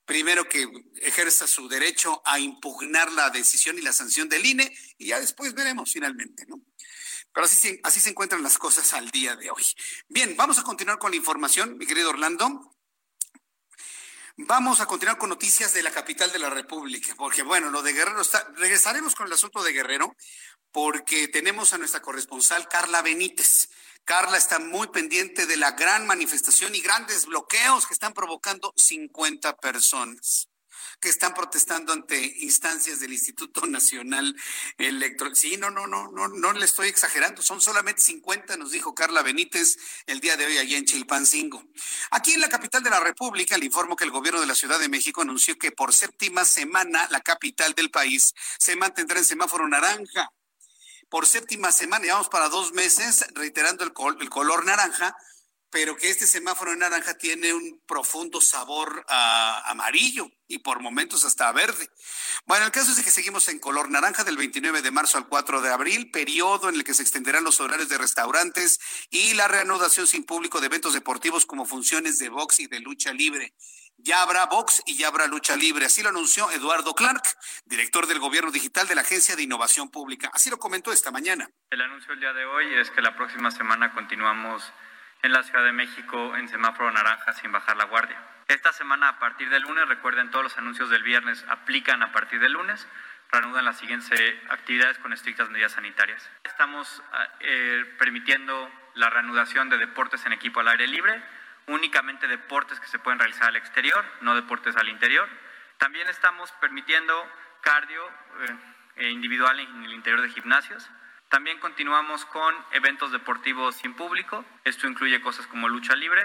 primero que ejerza su derecho a impugnar la decisión y la sanción del INE y ya después veremos finalmente, ¿no? Pero así, así se encuentran las cosas al día de hoy. Bien, vamos a continuar con la información, mi querido Orlando. Vamos a continuar con noticias de la capital de la República, porque bueno, lo de Guerrero está. Regresaremos con el asunto de Guerrero, porque tenemos a nuestra corresponsal Carla Benítez. Carla está muy pendiente de la gran manifestación y grandes bloqueos que están provocando 50 personas que están protestando ante instancias del Instituto Nacional Electoral. Sí, no, no, no, no, no le estoy exagerando, son solamente 50, nos dijo Carla Benítez el día de hoy allá en Chilpancingo. Aquí en la capital de la República, le informo que el gobierno de la Ciudad de México anunció que por séptima semana la capital del país se mantendrá en semáforo naranja por séptima semana, llevamos para dos meses reiterando el, el color naranja, pero que este semáforo naranja tiene un profundo sabor amarillo y por momentos hasta verde. Bueno, el caso es que seguimos en color naranja del 29 de marzo al 4 de abril, periodo en el que se extenderán los horarios de restaurantes y la reanudación sin público de eventos deportivos como funciones de box y de lucha libre ya habrá box y ya habrá lucha libre. Así lo anunció Eduardo Clark, director del Gobierno Digital de la Agencia de Innovación Pública. Así lo comentó esta mañana. El anuncio el día de hoy es que la próxima semana continuamos en la Ciudad de México en semáforo naranja sin bajar la guardia. Esta semana a partir del lunes, recuerden todos los anuncios del viernes aplican a partir del lunes, reanudan las siguientes actividades con estrictas medidas sanitarias. Estamos eh, permitiendo la reanudación de deportes en equipo al aire libre, únicamente deportes que se pueden realizar al exterior, no deportes al interior. También estamos permitiendo cardio eh, individual en el interior de gimnasios. También continuamos con eventos deportivos sin público. Esto incluye cosas como lucha libre,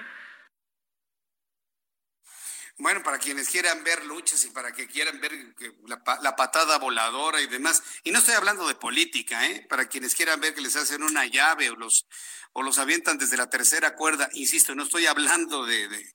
Bueno, para quienes quieran ver luchas y para que quieran ver la, la, patada voladora y demás. Y no estoy hablando de política, ¿eh? Para quienes quieran ver que les hacen una llave o los, o los avientan desde la tercera cuerda. Insisto, no estoy hablando de, de,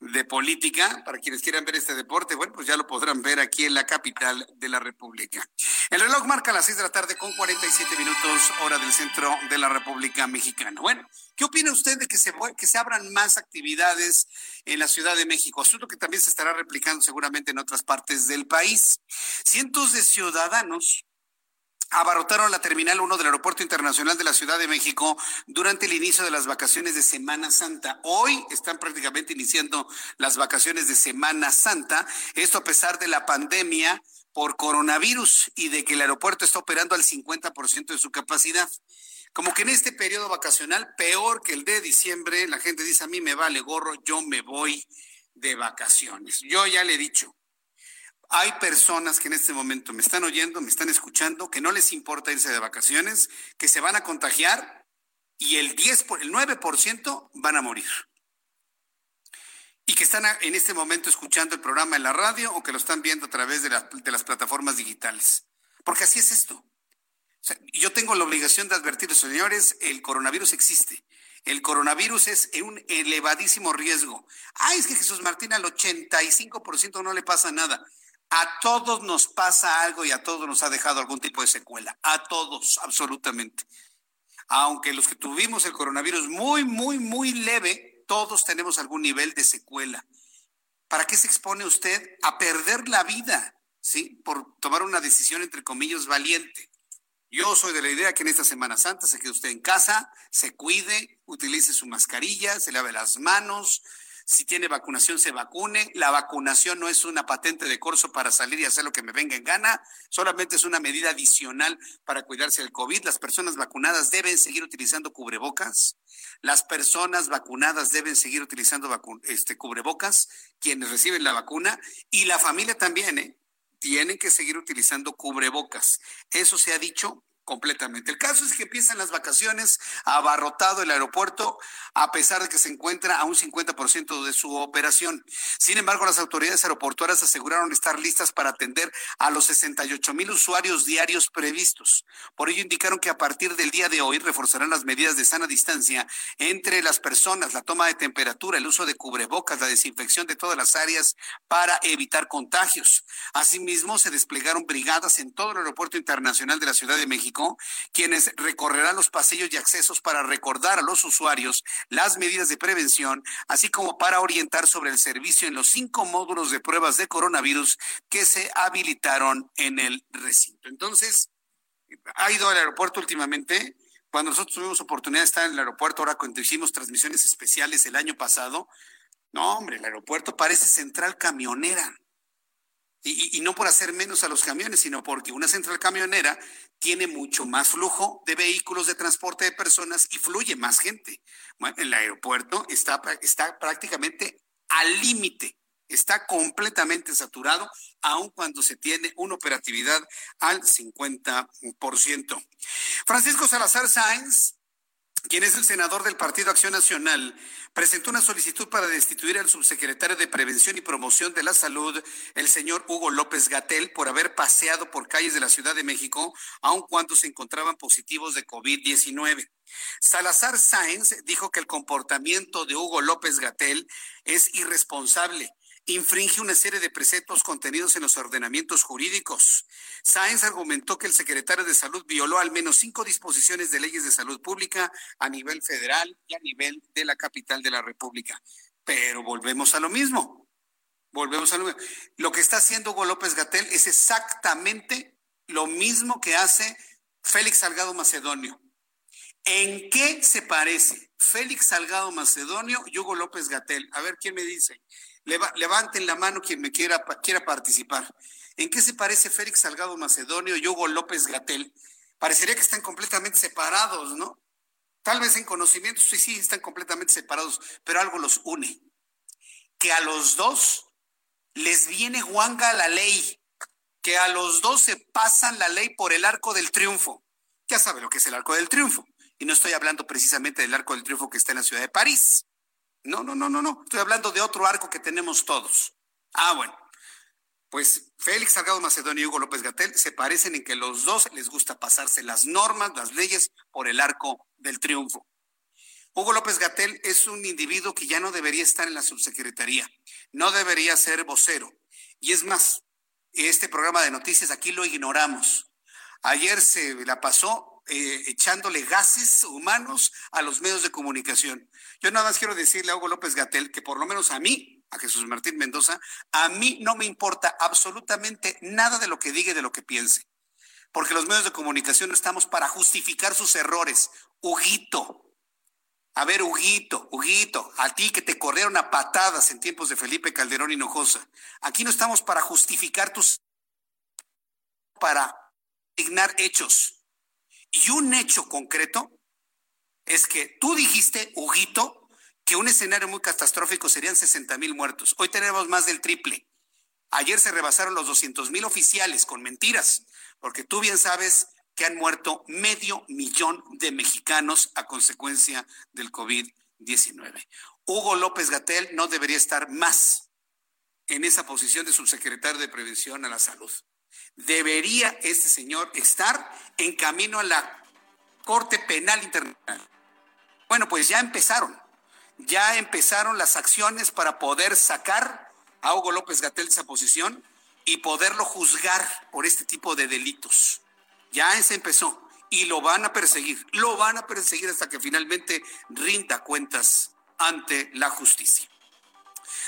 de política. Para quienes quieran ver este deporte, bueno, pues ya lo podrán ver aquí en la capital de la República. El reloj marca las seis de la tarde con 47 minutos, hora del centro de la República Mexicana. Bueno, ¿qué opina usted de que se, que se abran más actividades en la Ciudad de México? Asunto que también se estará replicando seguramente en otras partes del país. Cientos de ciudadanos abarrotaron la Terminal 1 del Aeropuerto Internacional de la Ciudad de México durante el inicio de las vacaciones de Semana Santa. Hoy están prácticamente iniciando las vacaciones de Semana Santa, esto a pesar de la pandemia por coronavirus y de que el aeropuerto está operando al 50% de su capacidad. Como que en este periodo vacacional, peor que el de diciembre, la gente dice, a mí me vale gorro, yo me voy de vacaciones. Yo ya le he dicho, hay personas que en este momento me están oyendo, me están escuchando, que no les importa irse de vacaciones, que se van a contagiar y el 10, el 9% van a morir. Y que están en este momento escuchando el programa en la radio o que lo están viendo a través de, de las plataformas digitales. Porque así es esto. yo tengo la obligación de advertir, señores, el coronavirus existe. El coronavirus es un elevadísimo riesgo. Ay, es que Jesús Martín al 85% no le pasa nada. A todos nos pasa algo y a todos nos ha dejado algún tipo de secuela. A todos, absolutamente. Aunque los que tuvimos el coronavirus muy, muy, muy leve, todos tenemos algún nivel de secuela. ¿Para qué se expone usted a perder la vida? ¿Sí? Por tomar una decisión, entre comillas, valiente. Yo soy de la idea que en esta Semana Santa se quede usted en casa, se cuide, utilice su mascarilla, se lave las manos, si tiene vacunación, se vacune. La vacunación no es una patente de corso para salir y hacer lo que me venga en gana, solamente es una medida adicional para cuidarse del COVID. Las personas vacunadas deben seguir utilizando cubrebocas. Las personas vacunadas deben seguir utilizando este, cubrebocas, quienes reciben la vacuna, y la familia también, ¿eh? Tienen que seguir utilizando cubrebocas. Eso se ha dicho completamente. El caso es que empiezan las vacaciones, abarrotado el aeropuerto, a pesar de que se encuentra a un 50% de su operación. Sin embargo, las autoridades aeroportuarias aseguraron estar listas para atender a los 68 mil usuarios diarios previstos. Por ello, indicaron que a partir del día de hoy reforzarán las medidas de sana distancia entre las personas, la toma de temperatura, el uso de cubrebocas, la desinfección de todas las áreas para evitar contagios. Asimismo, se desplegaron brigadas en todo el aeropuerto internacional de la Ciudad de México quienes recorrerán los pasillos y accesos para recordar a los usuarios las medidas de prevención, así como para orientar sobre el servicio en los cinco módulos de pruebas de coronavirus que se habilitaron en el recinto. Entonces, ¿ha ido al aeropuerto últimamente? Cuando nosotros tuvimos oportunidad de estar en el aeropuerto, ahora cuando hicimos transmisiones especiales el año pasado, no, hombre, el aeropuerto parece central camionera. Y, no por hacer menos a los camiones, sino porque una central camionera tiene mucho más flujo de vehículos de transporte de personas y fluye más gente. Bueno, el aeropuerto está, está prácticamente al límite, está completamente saturado, aun cuando se tiene una operatividad al 50%. Francisco Salazar Sáenz, quien es el senador del Partido Acción Nacional, presentó una solicitud para destituir al subsecretario de Prevención y Promoción de la Salud, el señor Hugo López Gatel, por haber paseado por calles de la Ciudad de México, aun cuando se encontraban positivos de COVID-19. Salazar Sáenz dijo que el comportamiento de Hugo López Gatel es irresponsable infringe una serie de preceptos contenidos en los ordenamientos jurídicos. Sáenz argumentó que el secretario de Salud violó al menos cinco disposiciones de leyes de salud pública a nivel federal y a nivel de la capital de la República. Pero volvemos a lo mismo. Volvemos a lo mismo. Lo que está haciendo Hugo López Gatel es exactamente lo mismo que hace Félix Salgado Macedonio. ¿En qué se parece Félix Salgado Macedonio y Hugo López Gatel? A ver quién me dice levanten la mano quien me quiera, quiera participar. ¿En qué se parece Félix Salgado Macedonio y Hugo López Gatel? Parecería que están completamente separados, ¿no? Tal vez en conocimiento, sí, sí, están completamente separados, pero algo los une. Que a los dos les viene guanga la ley, que a los dos se pasan la ley por el arco del triunfo. Ya sabe lo que es el arco del triunfo. Y no estoy hablando precisamente del arco del triunfo que está en la ciudad de París. No, no, no, no, no. Estoy hablando de otro arco que tenemos todos. Ah, bueno. Pues Félix Salgado Macedonio y Hugo López Gatel se parecen en que los dos les gusta pasarse las normas, las leyes por el arco del triunfo. Hugo López Gatel es un individuo que ya no debería estar en la subsecretaría, no debería ser vocero. Y es más, este programa de noticias aquí lo ignoramos. Ayer se la pasó eh, echándole gases humanos a los medios de comunicación. Yo nada más quiero decirle a Hugo López Gatel que por lo menos a mí, a Jesús Martín Mendoza, a mí no me importa absolutamente nada de lo que diga y de lo que piense. Porque los medios de comunicación no estamos para justificar sus errores. Huguito, a ver, Huguito, Huguito, a ti que te corrieron a patadas en tiempos de Felipe Calderón Hinojosa. Aquí no estamos para justificar tus... para dignar hechos. Y un hecho concreto es que tú dijiste, Huguito, que un escenario muy catastrófico serían 60 mil muertos. Hoy tenemos más del triple. Ayer se rebasaron los 200 mil oficiales con mentiras, porque tú bien sabes que han muerto medio millón de mexicanos a consecuencia del COVID-19. Hugo López Gatel no debería estar más en esa posición de subsecretario de Prevención a la Salud. Debería este señor estar en camino a la Corte Penal Internacional. Bueno, pues ya empezaron, ya empezaron las acciones para poder sacar a Hugo López Gatel de esa posición y poderlo juzgar por este tipo de delitos. Ya se empezó y lo van a perseguir, lo van a perseguir hasta que finalmente rinda cuentas ante la justicia.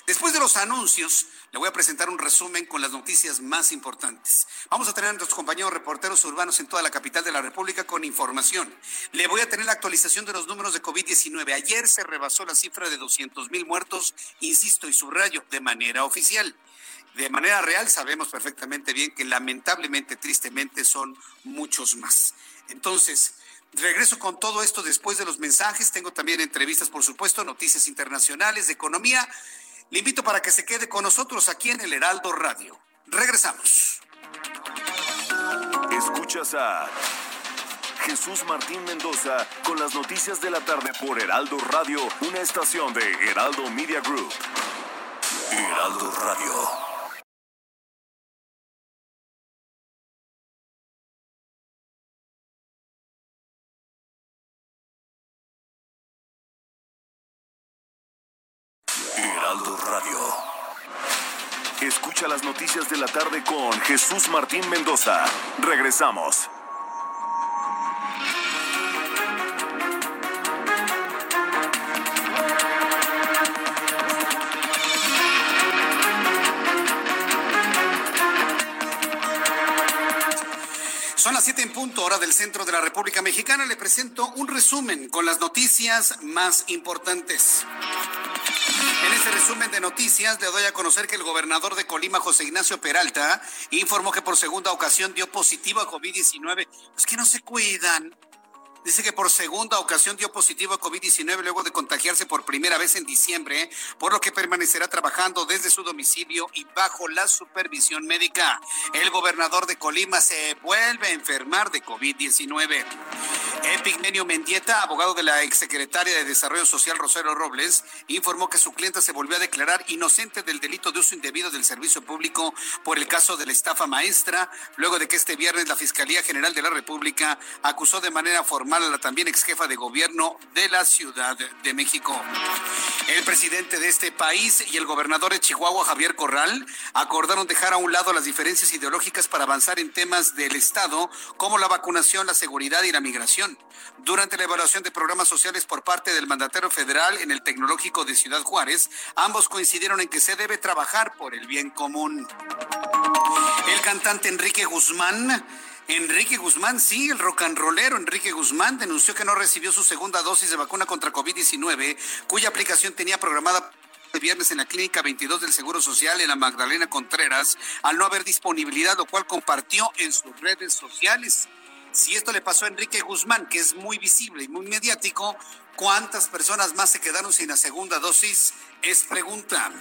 Después de los anuncios, le voy a presentar un resumen con las noticias más importantes. Vamos a tener a nuestros compañeros reporteros urbanos en toda la capital de la República con información. Le voy a tener la actualización de los números de COVID-19. Ayer se rebasó la cifra de 200 mil muertos, insisto y subrayo, de manera oficial de manera real sabemos perfectamente bien que lamentablemente, tristemente, son muchos más. Entonces, regreso con todo esto después de los mensajes. Tengo también entrevistas, por supuesto, noticias internacionales de economía. Le invito para que se quede con nosotros aquí en el Heraldo Radio. Regresamos. Escuchas a Jesús Martín Mendoza con las noticias de la tarde por Heraldo Radio, una estación de Heraldo Media Group. Heraldo Radio. La tarde con Jesús Martín Mendoza. Regresamos. Son las siete en punto, hora del centro de la República Mexicana. Le presento un resumen con las noticias más importantes. En este resumen de noticias le doy a conocer que el gobernador de Colima, José Ignacio Peralta, informó que por segunda ocasión dio positivo a COVID-19. Pues que no se cuidan. Dice que por segunda ocasión dio positivo a COVID-19 luego de contagiarse por primera vez en diciembre, por lo que permanecerá trabajando desde su domicilio y bajo la supervisión médica. El gobernador de Colima se vuelve a enfermar de COVID-19. Epigmenio Mendieta, abogado de la exsecretaria de Desarrollo Social Rosario Robles, informó que su clienta se volvió a declarar inocente del delito de uso indebido del servicio público por el caso de la estafa maestra, luego de que este viernes la Fiscalía General de la República acusó de manera formal a la también ex jefa de gobierno de la Ciudad de México. El presidente de este país y el gobernador de Chihuahua, Javier Corral, acordaron dejar a un lado las diferencias ideológicas para avanzar en temas del Estado como la vacunación, la seguridad y la migración. Durante la evaluación de programas sociales por parte del mandatario federal en el Tecnológico de Ciudad Juárez, ambos coincidieron en que se debe trabajar por el bien común. El cantante Enrique Guzmán Enrique Guzmán, sí, el rock and rollero Enrique Guzmán denunció que no recibió su segunda dosis de vacuna contra COVID-19, cuya aplicación tenía programada el viernes en la clínica 22 del Seguro Social en la Magdalena Contreras, al no haber disponibilidad, lo cual compartió en sus redes sociales. Si esto le pasó a Enrique Guzmán, que es muy visible y muy mediático, ¿cuántas personas más se quedaron sin la segunda dosis es pregunta.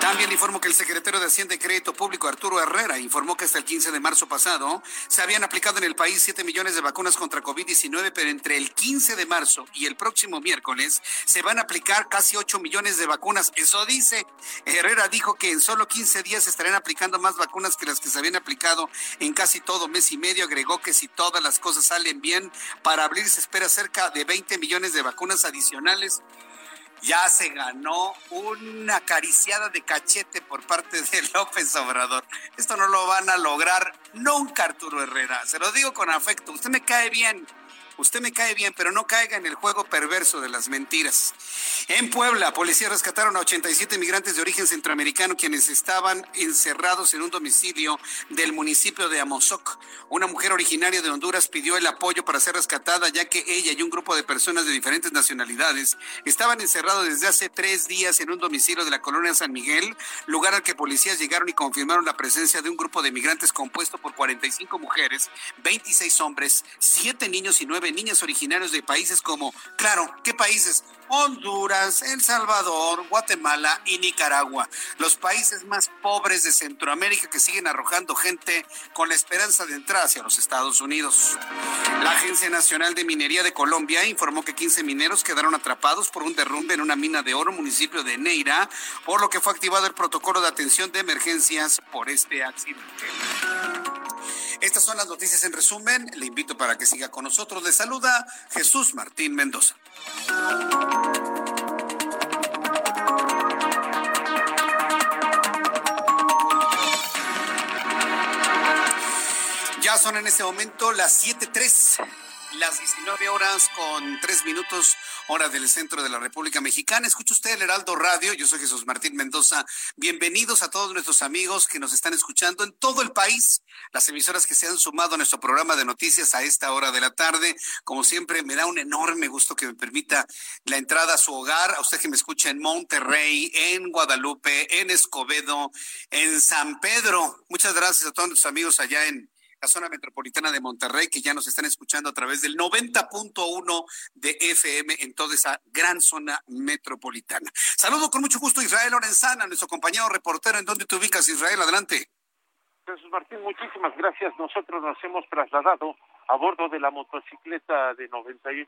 También le informo que el secretario de Hacienda y Crédito Público, Arturo Herrera, informó que hasta el 15 de marzo pasado se habían aplicado en el país 7 millones de vacunas contra COVID-19, pero entre el 15 de marzo y el próximo miércoles se van a aplicar casi 8 millones de vacunas. Eso dice. Herrera dijo que en solo 15 días se estarían aplicando más vacunas que las que se habían aplicado en casi todo mes y medio. Agregó que si todas las cosas salen bien, para abril se espera cerca de 20 millones de vacunas adicionales ya se ganó una acariciada de cachete por parte de López Obrador. Esto no lo van a lograr nunca, Arturo Herrera. Se lo digo con afecto. Usted me cae bien. Usted me cae bien, pero no caiga en el juego perverso de las mentiras. En Puebla, policías rescataron a 87 migrantes de origen centroamericano quienes estaban encerrados en un domicilio del municipio de Amozoc. Una mujer originaria de Honduras pidió el apoyo para ser rescatada ya que ella y un grupo de personas de diferentes nacionalidades estaban encerrados desde hace tres días en un domicilio de la colonia San Miguel, lugar al que policías llegaron y confirmaron la presencia de un grupo de migrantes compuesto por 45 mujeres, 26 hombres, 7 niños y 9 niñas originarios de países como, claro, ¿qué países? Honduras, El Salvador, Guatemala y Nicaragua, los países más pobres de Centroamérica que siguen arrojando gente con la esperanza de entrar hacia los Estados Unidos. La Agencia Nacional de Minería de Colombia informó que 15 mineros quedaron atrapados por un derrumbe en una mina de oro municipio de Neira, por lo que fue activado el protocolo de atención de emergencias por este accidente. Estas son las noticias en resumen. Le invito para que siga con nosotros. Le saluda Jesús Martín Mendoza. Ya son en este momento las 7.3 las 19 horas con 3 minutos, hora del centro de la República Mexicana. Escucha usted el Heraldo Radio. Yo soy Jesús Martín Mendoza. Bienvenidos a todos nuestros amigos que nos están escuchando en todo el país. Las emisoras que se han sumado a nuestro programa de noticias a esta hora de la tarde. Como siempre, me da un enorme gusto que me permita la entrada a su hogar. A usted que me escucha en Monterrey, en Guadalupe, en Escobedo, en San Pedro. Muchas gracias a todos nuestros amigos allá en la zona metropolitana de Monterrey, que ya nos están escuchando a través del 90.1 de FM en toda esa gran zona metropolitana. Saludo con mucho gusto a Israel Lorenzana, nuestro compañero reportero. ¿En dónde te ubicas, Israel? Adelante. Jesús Martín, muchísimas gracias. Nosotros nos hemos trasladado a bordo de la motocicleta de 91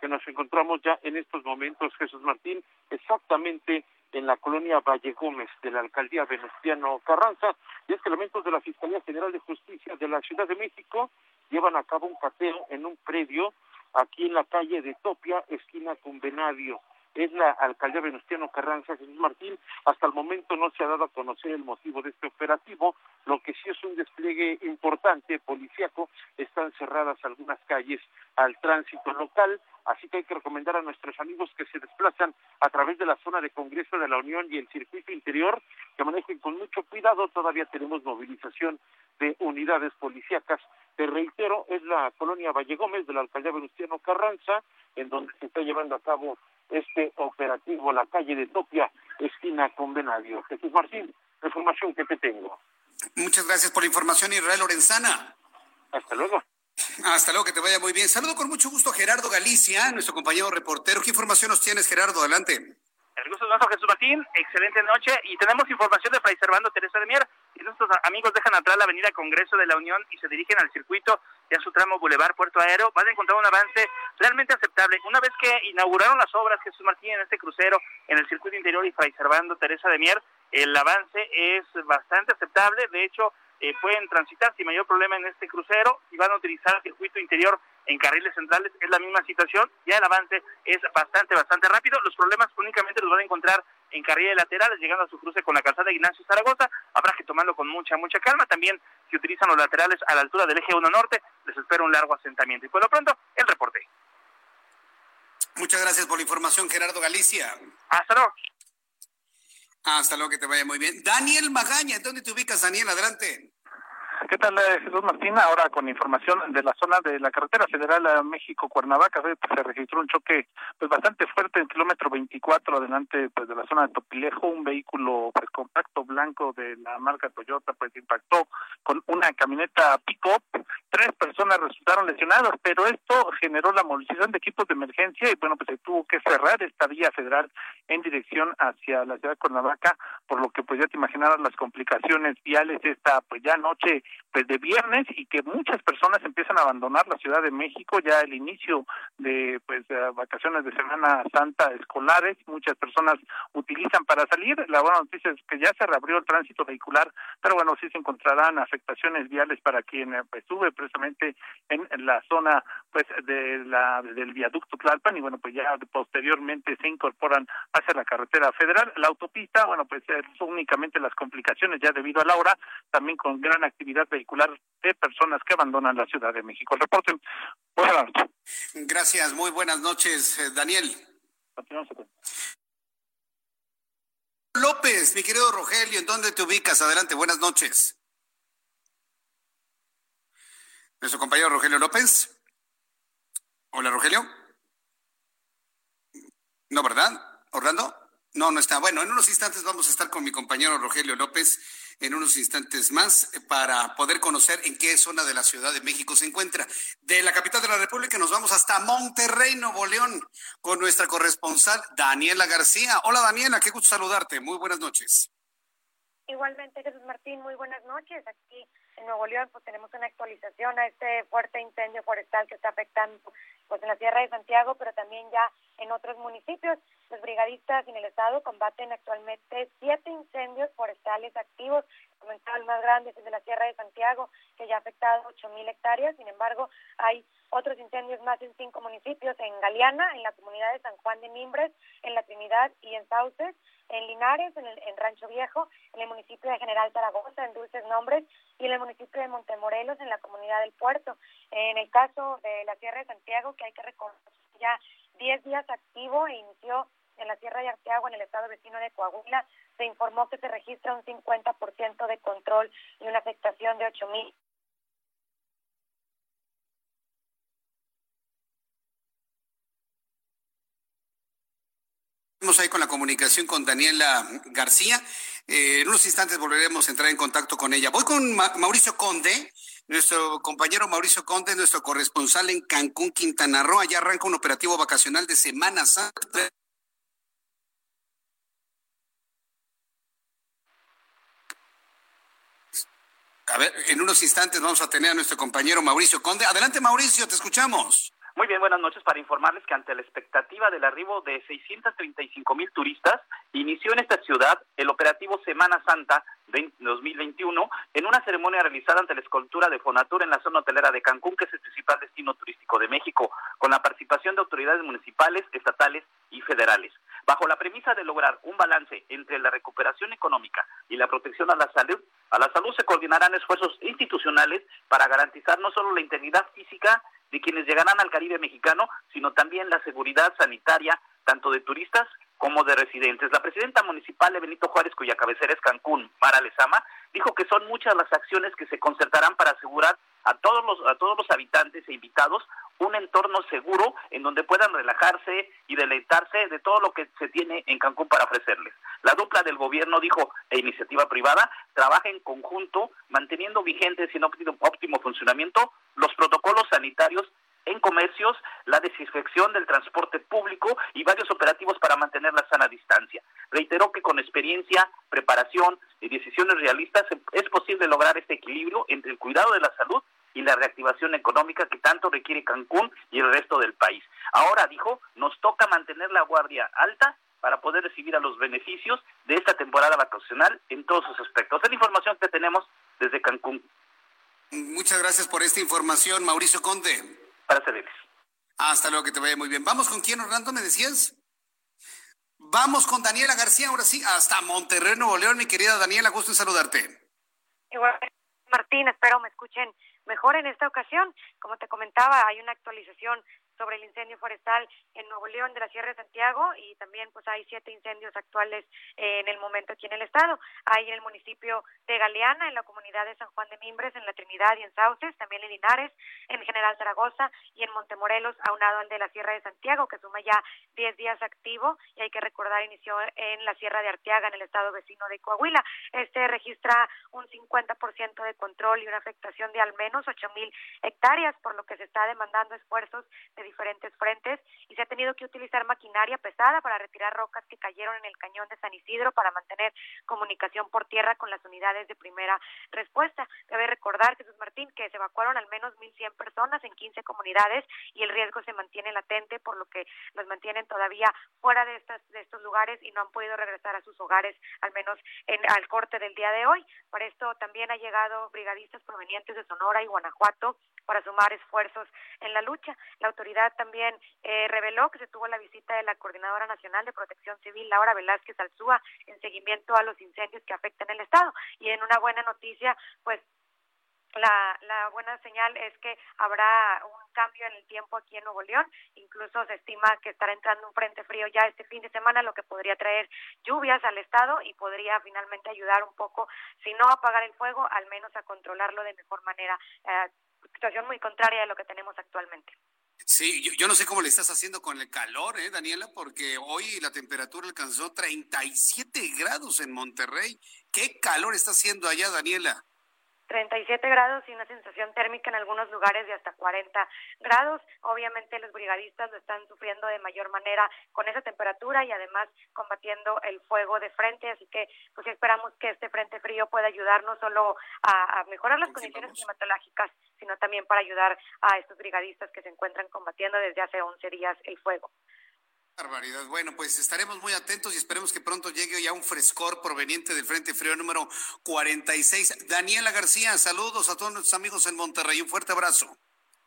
que nos encontramos ya en estos momentos, Jesús Martín, exactamente en la colonia Valle Gómez de la alcaldía Venustiano Carranza, y es que elementos de la Fiscalía General de Justicia de la Ciudad de México llevan a cabo un cateo en un predio aquí en la calle de Topia, esquina con Venadio es la alcaldía Venustiano Carranza Jesús Martín. Hasta el momento no se ha dado a conocer el motivo de este operativo, lo que sí es un despliegue importante policíaco. Están cerradas algunas calles al tránsito local, así que hay que recomendar a nuestros amigos que se desplazan a través de la zona de Congreso de la Unión y el circuito interior que manejen con mucho cuidado. Todavía tenemos movilización de unidades policíacas. Te reitero, es la colonia Valle Gómez de la alcaldía Venustiano Carranza, en donde se está llevando a cabo este operativo, la calle de Topia, esquina con Venadio. Jesús Martín, la información que te tengo. Muchas gracias por la información, Israel Lorenzana. Hasta luego. Hasta luego, que te vaya muy bien. Saludo con mucho gusto a Gerardo Galicia, nuestro compañero reportero. ¿Qué información nos tienes, Gerardo? Adelante. El gusto es nuestro, Jesús Martín. Excelente noche. Y tenemos información de Fray Servando Teresa de Mier. Y nuestros amigos dejan atrás la avenida Congreso de la Unión y se dirigen al circuito ya su tramo Boulevard Puerto Aéreo. Van a encontrar un avance realmente aceptable. Una vez que inauguraron las obras Jesús Martín en este crucero en el circuito interior y Fray Servando Teresa de Mier, el avance es bastante aceptable. De hecho, eh, pueden transitar sin mayor problema en este crucero. Si van a utilizar el circuito interior en carriles centrales, es la misma situación. Ya el avance es bastante, bastante rápido. Los problemas únicamente los van a encontrar en carriles laterales, llegando a su cruce con la calzada Ignacio Zaragoza. Habrá que tomarlo con mucha, mucha calma. También, si utilizan los laterales a la altura del eje 1 norte, les espera un largo asentamiento. Y por lo pronto, el reporte. Muchas gracias por la información, Gerardo Galicia. Hasta luego. Hasta luego, que te vaya muy bien. Daniel Magaña, ¿dónde te ubicas, Daniel? Adelante. ¿Qué tal, eh, Jesús Martín? Ahora con información de la zona de la carretera federal a México-Cuernavaca, se registró un choque pues bastante fuerte en kilómetro 24 adelante pues de la zona de Topilejo, un vehículo pues compacto blanco de la marca Toyota pues impactó con una camioneta pick-up, tres personas resultaron lesionadas, pero esto generó la movilización de equipos de emergencia y bueno, pues se tuvo que cerrar esta vía federal en dirección hacia la ciudad de Cuernavaca, por lo que pues ya te imaginarás las complicaciones viales esta pues ya noche pues de viernes y que muchas personas empiezan a abandonar la Ciudad de México ya el inicio de pues vacaciones de Semana Santa escolares, muchas personas utilizan para salir, la buena noticia es que ya se reabrió el tránsito vehicular, pero bueno, sí se encontrarán afectaciones viales para quien pues, sube precisamente en, la zona pues de la del viaducto Tlalpan y bueno, pues ya posteriormente se incorporan hacia la carretera federal, la autopista, bueno, pues son únicamente las complicaciones ya debido a la hora, también con gran actividad vehicular de personas que abandonan la Ciudad de México. El reporte. Buenas noches. Gracias, muy buenas noches, eh, Daniel. López, mi querido Rogelio, ¿en dónde te ubicas? Adelante, buenas noches. Nuestro compañero Rogelio López. Hola, Rogelio. No, ¿verdad? ¿Orlando? No, no está. Bueno, en unos instantes vamos a estar con mi compañero Rogelio López en unos instantes más eh, para poder conocer en qué zona de la Ciudad de México se encuentra. De la capital de la República nos vamos hasta Monterrey, Nuevo León, con nuestra corresponsal Daniela García. Hola Daniela, qué gusto saludarte. Muy buenas noches. Igualmente, Jesús Martín, muy buenas noches. Aquí en Nuevo León pues tenemos una actualización a este fuerte incendio forestal que está afectando pues en la Sierra de Santiago, pero también ya en otros municipios. Los brigadistas en el estado combaten actualmente siete incendios forestales activos. Comentaba el más grande es de la Sierra de Santiago, que ya ha afectado ocho mil hectáreas. Sin embargo, hay otros incendios más en cinco municipios, en Galeana, en la comunidad de San Juan de Mimbres, en La Trinidad y en Sauces, en Linares, en, el, Rancho Viejo, en el municipio de General Zaragoza, en Dulces Nombres, y en el municipio de Montemorelos, en la comunidad del Puerto. En el caso de la Sierra de Santiago, que hay que recordar ya 10 días activo e inició en la Sierra de Arteaga, en el estado vecino de Coahuila, se informó que se registra un 50% de control y una afectación de 8 mil Estamos ahí con la comunicación con Daniela García. Eh, en unos instantes volveremos a entrar en contacto con ella. Voy con Mauricio Conde, nuestro compañero Mauricio Conde, nuestro corresponsal en Cancún, Quintana Roo. Allá arranca un operativo vacacional de Semana Santa A ver, en unos instantes vamos a tener a nuestro compañero Mauricio Conde. Adelante, Mauricio, te escuchamos. Muy bien, buenas noches para informarles que ante la expectativa del arribo de 635 mil turistas, inició en esta ciudad el operativo Semana Santa 2021 en una ceremonia realizada ante la escultura de Fonatur en la zona hotelera de Cancún, que es el principal destino turístico de México, con la participación de autoridades municipales, estatales y federales. Bajo la premisa de lograr un balance entre la recuperación económica y la protección a la salud, a la salud se coordinarán esfuerzos institucionales para garantizar no solo la integridad física de quienes llegarán al Caribe mexicano, sino también la seguridad sanitaria tanto de turistas como de residentes. La presidenta municipal de Benito Juárez, cuya cabecera es Cancún, Mara Lezama, dijo que son muchas las acciones que se concertarán para asegurar a todos los a todos los habitantes e invitados un entorno seguro en donde puedan relajarse y deleitarse de todo lo que se tiene en Cancún para ofrecerles. La dupla del gobierno dijo e iniciativa privada trabaja en conjunto manteniendo vigentes y en óptimo, funcionamiento los protocolos sanitarios en comercios, la desinfección del transporte público y varios operativos para mantener la sana distancia. Reiteró que con experiencia, preparación y decisiones realistas es posible lograr este equilibrio entre el cuidado de la salud y la reactivación económica que tanto requiere Cancún y el resto del país. Ahora, dijo, nos toca mantener la guardia alta para poder recibir a los beneficios de esta temporada vacacional en todos sus aspectos. Es la información que tenemos desde Cancún. Muchas gracias por esta información, Mauricio Conde para servirles. Hasta luego, que te vaya muy bien. ¿Vamos con quién, Orlando, me decías? Vamos con Daniela García, ahora sí, hasta Monterrey, Nuevo León, mi querida Daniela, gusto en saludarte. Igual, Martín, espero me escuchen mejor en esta ocasión. Como te comentaba, hay una actualización sobre el incendio forestal en Nuevo León de la Sierra de Santiago y también pues hay siete incendios actuales eh, en el momento aquí en el estado. Hay en el municipio de Galeana, en la comunidad de San Juan de Mimbres, en La Trinidad y en Sauces, también en Linares, en General Zaragoza y en Montemorelos, aunado al de la Sierra de Santiago, que suma ya 10 días activo y hay que recordar inició en la Sierra de Arteaga, en el estado vecino de Coahuila. Este registra un 50% de control y una afectación de al menos 8 mil hectáreas, por lo que se está demandando esfuerzos de diferentes frentes y se ha tenido que utilizar maquinaria pesada para retirar rocas que cayeron en el cañón de San Isidro para mantener comunicación por tierra con las unidades de primera respuesta. Debe recordar, Jesús Martín, que se evacuaron al menos 1.100 personas en 15 comunidades y el riesgo se mantiene latente, por lo que los mantienen todavía fuera de, estas, de estos lugares y no han podido regresar a sus hogares, al menos en, al corte del día de hoy. Por esto también ha llegado brigadistas provenientes de Sonora y Guanajuato para sumar esfuerzos en la lucha. La autoridad también eh, reveló que se tuvo la visita de la Coordinadora Nacional de Protección Civil, Laura Velázquez Alzúa, en seguimiento a los incendios que afectan el Estado. Y en una buena noticia, pues la, la buena señal es que habrá un cambio en el tiempo aquí en Nuevo León. Incluso se estima que estará entrando un frente frío ya este fin de semana, lo que podría traer lluvias al estado y podría finalmente ayudar un poco, si no apagar el fuego, al menos a controlarlo de mejor manera. Eh, situación muy contraria a lo que tenemos actualmente. Sí, yo, yo, no sé cómo le estás haciendo con el calor, ¿eh, Daniela? Porque hoy la temperatura alcanzó 37 grados en Monterrey. ¿Qué calor está haciendo allá, Daniela? 37 grados y una sensación térmica en algunos lugares de hasta 40 grados. Obviamente los brigadistas lo están sufriendo de mayor manera con esa temperatura y además combatiendo el fuego de frente, así que pues esperamos que este frente frío pueda ayudar no solo a, a mejorar las condiciones climatológicas, sino también para ayudar a estos brigadistas que se encuentran combatiendo desde hace 11 días el fuego. Barbaridad. Bueno, pues estaremos muy atentos y esperemos que pronto llegue ya un frescor proveniente del Frente Frío número 46. Daniela García, saludos a todos nuestros amigos en Monterrey. Un fuerte abrazo.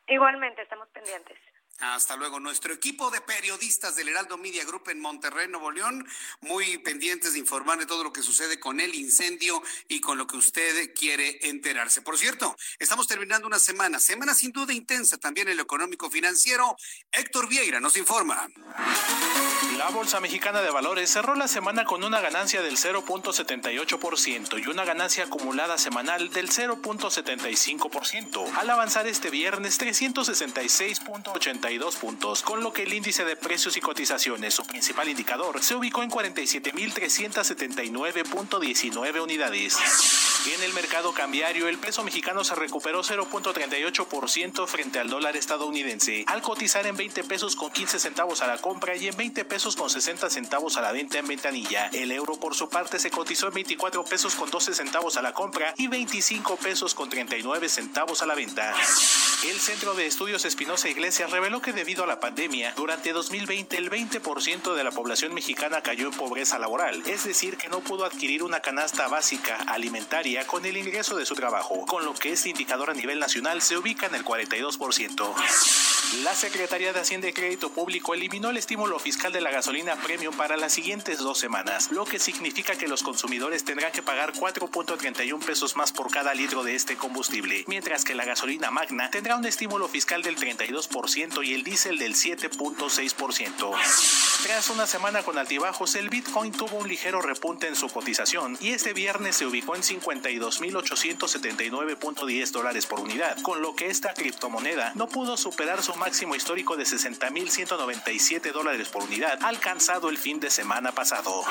Igualmente, estamos pendientes. Hasta luego. Nuestro equipo de periodistas del Heraldo Media Group en Monterrey, Nuevo León, muy pendientes de informar de todo lo que sucede con el incendio y con lo que usted quiere enterarse. Por cierto, estamos terminando una semana, semana sin duda intensa también en lo económico financiero. Héctor Vieira nos informa. La Bolsa Mexicana de Valores cerró la semana con una ganancia del 0.78% y una ganancia acumulada semanal del 0.75%, al avanzar este viernes 366.82 puntos, con lo que el índice de precios y cotizaciones, su principal indicador, se ubicó en 47.379.19 unidades. En el mercado cambiario, el peso mexicano se recuperó 0.38% frente al dólar estadounidense, al cotizar en 20 pesos con 15 centavos a la compra y en 20 pesos con 60 centavos a la venta en ventanilla. El euro por su parte se cotizó en 24 pesos con 12 centavos a la compra y 25 pesos con 39 centavos a la venta. El Centro de Estudios Espinosa Iglesias reveló que debido a la pandemia, durante 2020 el 20% de la población mexicana cayó en pobreza laboral, es decir, que no pudo adquirir una canasta básica alimentaria con el ingreso de su trabajo, con lo que este indicador a nivel nacional se ubica en el 42%. La Secretaría de Hacienda y Crédito Público eliminó el estímulo fiscal de la gasolina premium para las siguientes dos semanas, lo que significa que los consumidores tendrán que pagar 4.31 pesos más por cada litro de este combustible, mientras que la gasolina magna tendrá un estímulo fiscal del 32% y el diésel del 7.6%. Tras una semana con altibajos, el Bitcoin tuvo un ligero repunte en su cotización y este viernes se ubicó en 52.879.10 dólares por unidad, con lo que esta criptomoneda no pudo superar su máximo histórico de 60.197 dólares por unidad alcanzado el fin de semana pasado.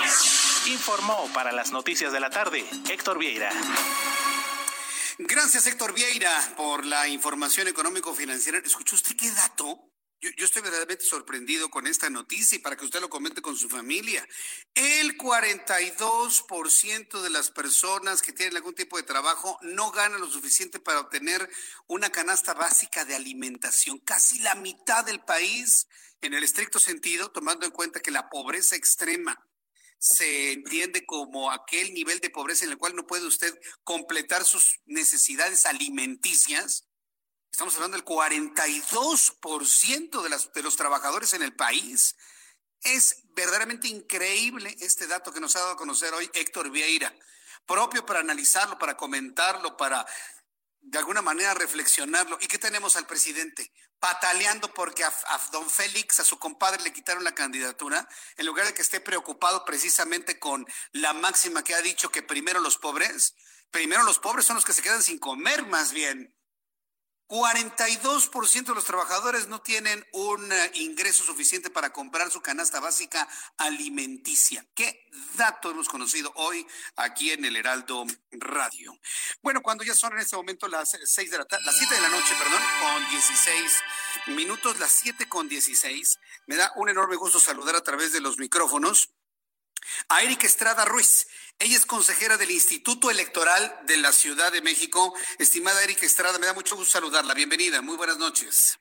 Informó para las noticias de la tarde Héctor Vieira. Gracias Héctor Vieira por la información económico-financiera. ¿Escuchó usted qué dato? Yo, yo, estoy verdaderamente sorprendido con esta noticia y para que usted lo comente con su familia. El 42% de las personas que tienen algún tipo de trabajo no ganan lo suficiente para obtener una canasta básica de alimentación. Casi la mitad del país, en el estricto sentido, tomando en cuenta que la pobreza extrema se entiende como aquel nivel de pobreza en el cual no puede usted completar sus necesidades alimenticias Estamos hablando del 42% de, las, de los trabajadores en el país. Es verdaderamente increíble este dato que nos ha dado a conocer hoy Héctor Vieira, propio para analizarlo, para comentarlo, para de alguna manera reflexionarlo. ¿Y qué tenemos al presidente? Pataleando porque a, a, don Félix, a su compadre, le quitaron la candidatura, en lugar de que esté preocupado precisamente con la máxima que ha dicho que primero los pobres, primero los pobres son los que se quedan sin comer más bien. 42% de los trabajadores no tienen un eh, ingreso suficiente para comprar su canasta básica alimenticia. ¿Qué dato hemos conocido hoy aquí en el Heraldo Radio? Bueno, cuando ya son en este momento las seis de la tarde, las 7 de la noche, perdón, con 16 minutos, las 7 con 16, me da un enorme gusto saludar a través de los micrófonos a Erika Estrada Ruiz. Ella es consejera del Instituto Electoral de la Ciudad de México. Estimada Erika Estrada, me da mucho gusto saludarla. Bienvenida, muy buenas noches.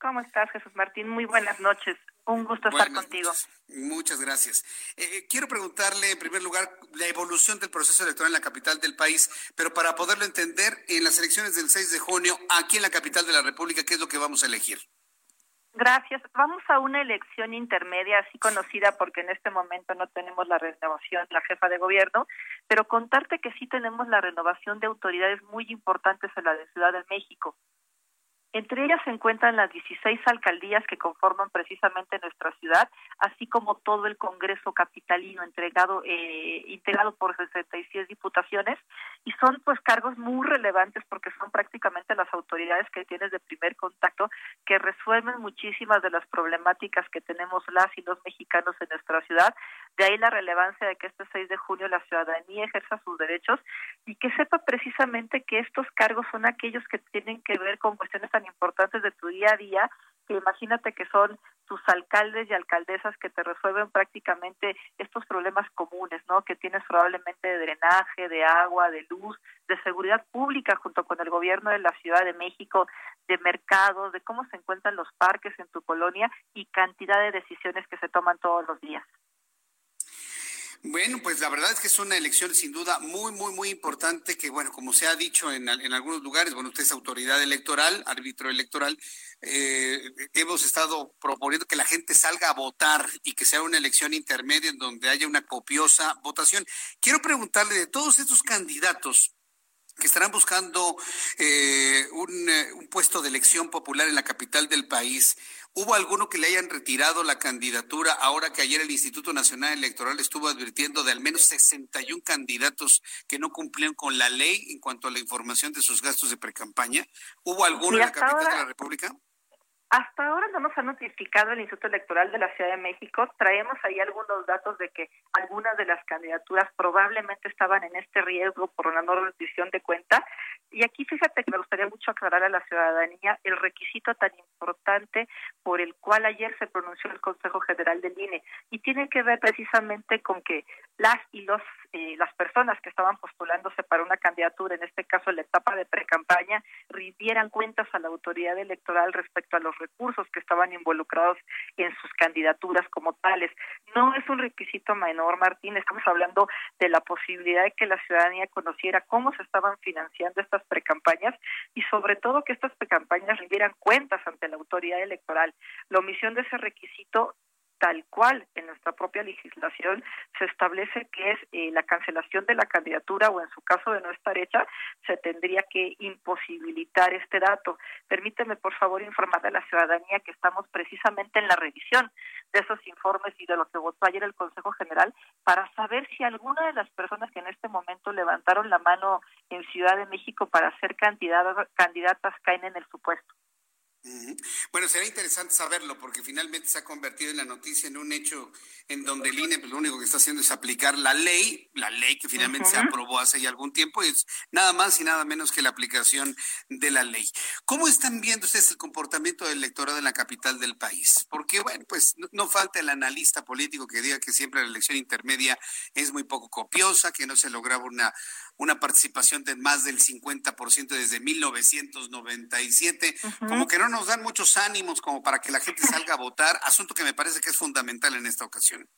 ¿Cómo estás, Jesús Martín? Muy buenas noches. Un gusto estar contigo. Muchas gracias. Eh, quiero preguntarle, en primer lugar, la evolución del proceso electoral en la capital del país, pero para poderlo entender, en las elecciones del 6 de junio, aquí en la capital de la República, ¿qué es lo que vamos a elegir? Gracias. Vamos a una elección intermedia, así conocida porque en este momento no tenemos la renovación la jefa de gobierno, pero contarte que sí tenemos la renovación de autoridades muy importantes en la de Ciudad de México. Entre ellas se encuentran las 16 alcaldías que conforman precisamente nuestra ciudad, así como todo el Congreso capitalino entregado, eh, integrado por 66 diputaciones, y son pues cargos muy relevantes porque son prácticamente las autoridades que tienes de primer contacto que resuelven muchísimas de las problemáticas que tenemos las y los mexicanos en nuestra ciudad. De ahí la relevancia de que este 6 de junio la ciudadanía ejerza sus derechos y que sepa precisamente que estos cargos son aquellos que tienen que ver con cuestiones tan importantes de tu día a día, que imagínate que son tus alcaldes y alcaldesas que te resuelven prácticamente estos problemas comunes, ¿no? Que tienes probablemente de drenaje, de agua, de luz, de seguridad pública junto con el gobierno de la Ciudad de México, de mercados, de cómo se encuentran los parques en tu colonia y cantidad de decisiones que se toman todos los días. Bueno, pues la verdad es que es una elección sin duda muy, muy, muy importante que, bueno, como se ha dicho en, en algunos lugares, bueno, usted es autoridad electoral, árbitro electoral, eh, hemos estado proponiendo que la gente salga a votar y que sea una elección intermedia en donde haya una copiosa votación. Quiero preguntarle de todos estos candidatos, que estarán buscando eh, un, eh, un, puesto de elección popular en la capital del país. ¿Hubo alguno que le hayan retirado la candidatura ahora que ayer el Instituto Nacional Electoral estuvo advirtiendo de al menos 61 candidatos que no cumplían con la ley en cuanto a la información de sus gastos de precampaña? ¿Hubo alguno en la capital de la República? Hasta ahora no nos ha notificado el Instituto Electoral de la Ciudad de México. Traemos ahí algunos datos de que algunas de las candidaturas probablemente estaban en este riesgo por una no rendición de cuenta. Y aquí fíjate que me gustaría mucho aclarar a la ciudadanía el requisito tan importante por el cual ayer se pronunció el Consejo General del INE. Y tiene que ver precisamente con que las y los eh, las personas que estaban postulándose para una candidatura, en este caso la etapa de precampaña, rindieran cuentas a la autoridad electoral respecto a los recursos que estaban involucrados en sus candidaturas como tales. No es un requisito menor, Martín, estamos hablando de la posibilidad de que la ciudadanía conociera cómo se estaban financiando estas precampañas y sobre todo que estas precampañas rindieran cuentas ante la autoridad electoral. La omisión de ese requisito tal cual en nuestra propia legislación se establece que es eh, la cancelación de la candidatura o en su caso de no estar hecha, se tendría que imposibilitar este dato. Permíteme, por favor, informar a la ciudadanía que estamos precisamente en la revisión de esos informes y de lo que votó ayer el Consejo General para saber si alguna de las personas que en este momento levantaron la mano en Ciudad de México para ser candidatas, candidatas caen en el supuesto. Bueno, será interesante saberlo porque finalmente se ha convertido en la noticia en un hecho en donde el INE pues, lo único que está haciendo es aplicar la ley, la ley que finalmente se aprobó hace ya algún tiempo, y es nada más y nada menos que la aplicación de la ley. ¿Cómo están viendo ustedes el comportamiento del electorado en la capital del país? Porque, bueno, pues no, no falta el analista político que diga que siempre la elección intermedia es muy poco copiosa, que no se lograba una una participación de más del 50% desde 1997. Como que no nos dan muchos ánimos como para que la gente salga a votar, asunto que me parece que es fundamental en esta ocasión.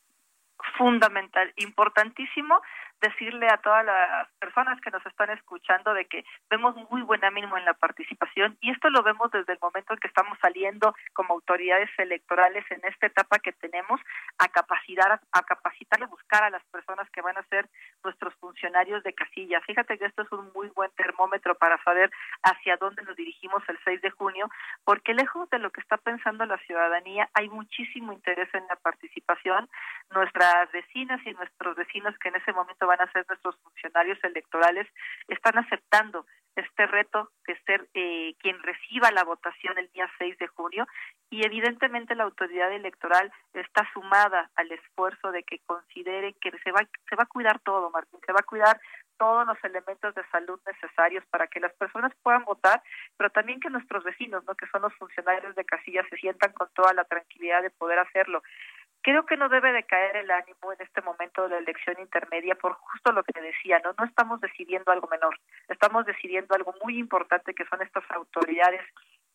Fundamental, importantísimo decirle a todas las personas que nos están escuchando de que vemos muy buen ánimo en la participación y esto lo vemos desde el momento en que estamos saliendo como autoridades electorales en esta etapa que tenemos a capacitar a capacitar y buscar a las personas que van a ser nuestros funcionarios de casilla. Fíjate que esto es un muy buen termómetro para saber hacia dónde nos dirigimos el 6 de junio, porque lejos de lo que está pensando la ciudadanía, hay muchísimo interés en la participación. Nuestras vecinas y nuestros vecinos que en ese momento van a ser nuestros funcionarios electorales están aceptando este reto de ser eh, quien reciba la votación el día 6 de junio y evidentemente la autoridad electoral está sumada al esfuerzo de que considere que se va se va a cuidar todo, Martín, se va a cuidar todos los elementos de salud necesarios para que las personas puedan votar, pero también que nuestros vecinos, ¿no? que son los funcionarios de casilla, se sientan con toda la tranquilidad de poder hacerlo. Creo que no debe de caer el ánimo en este momento de la elección intermedia por justo lo que te decía, ¿no? No estamos decidiendo algo menor, estamos decidiendo algo muy importante que son estas autoridades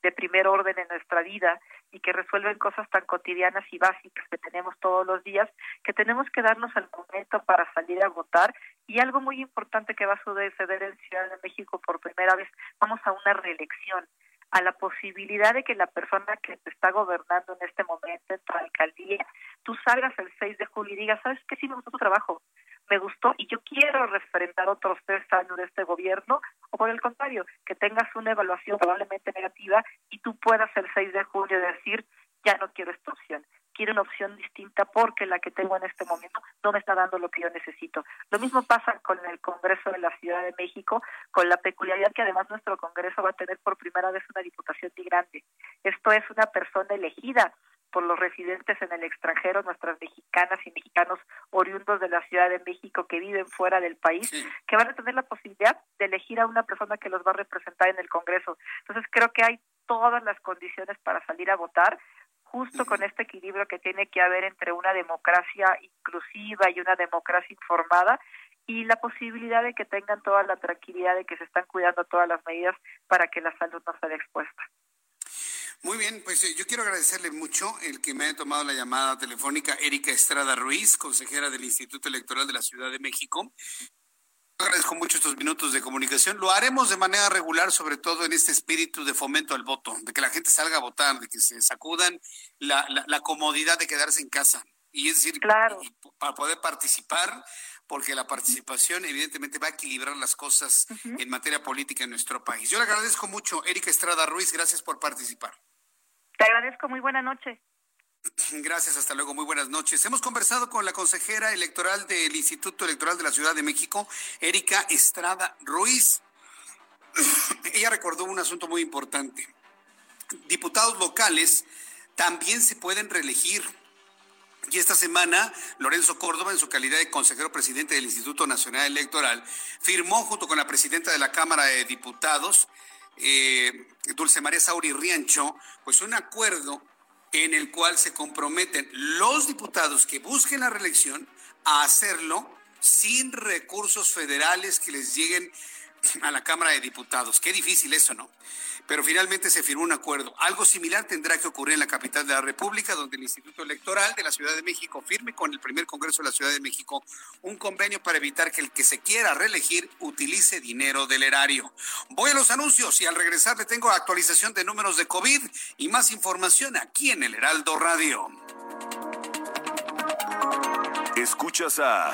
de primer orden en nuestra vida y que resuelven cosas tan cotidianas y básicas que tenemos todos los días, que tenemos que darnos el momento para salir a votar. Y algo muy importante que va a suceder en Ciudad de México por primera vez, vamos a una reelección a la posibilidad de que la persona que te está gobernando en este momento en tu alcaldía, tú salgas el 6 de julio y digas, ¿sabes qué? Sí me gustó tu trabajo, me gustó y yo quiero referendar otros tres años de este gobierno, o por el contrario, que tengas una evaluación probablemente negativa y tú puedas el 6 de julio decir, ya no quiero esta opción, quiero una opción distinta porque la que tengo en este momento no me está dando lo que yo necesito. Lo mismo pasa con el Congreso de la Ciudad de México, con la peculiaridad que además nuestro Congreso va a tener por primera vez una diputación muy grande. Esto es una persona elegida por los residentes en el extranjero, nuestras mexicanas y mexicanos oriundos de la Ciudad de México que viven fuera del país, que van a tener la posibilidad de elegir a una persona que los va a representar en el Congreso. Entonces creo que hay todas las condiciones para salir a votar justo con este equilibrio que tiene que haber entre una democracia inclusiva y una democracia informada y la posibilidad de que tengan toda la tranquilidad de que se están cuidando todas las medidas para que la salud no sea expuesta. Muy bien, pues eh, yo quiero agradecerle mucho el que me haya tomado la llamada telefónica Erika Estrada Ruiz, consejera del Instituto Electoral de la Ciudad de México. Agradezco mucho estos minutos de comunicación. Lo haremos de manera regular, sobre todo en este espíritu de fomento al voto, de que la gente salga a votar, de que se sacudan la, la, comodidad de quedarse en casa. Y es decir, claro. para poder participar, porque la participación evidentemente va a equilibrar las cosas en materia política en nuestro país. Yo le agradezco mucho, Erika Estrada Ruiz, gracias por participar. Te agradezco, muy buena noche. Gracias, hasta luego, muy buenas noches. Hemos conversado con la consejera electoral del Instituto Electoral de la Ciudad de México, Erika Estrada Ruiz. Ella recordó un asunto muy importante. Diputados locales también se pueden reelegir. Y esta semana, Lorenzo Córdoba, en su calidad de consejero presidente del Instituto Nacional Electoral, firmó junto con la presidenta de la Cámara de Diputados, eh, Dulce María Sauri Riancho, pues un acuerdo en el cual se comprometen los diputados que busquen la reelección a hacerlo sin recursos federales que les lleguen a la Cámara de Diputados. Qué difícil eso, ¿no? Pero finalmente se firmó un acuerdo. Algo similar tendrá que ocurrir en la capital de la República, donde el Instituto Electoral de la Ciudad de México firme con el primer Congreso de la Ciudad de México un convenio para evitar que el que se quiera reelegir utilice dinero del erario. Voy a los anuncios y al regresar le tengo actualización de números de COVID y más información aquí en el Heraldo Radio. Escuchas a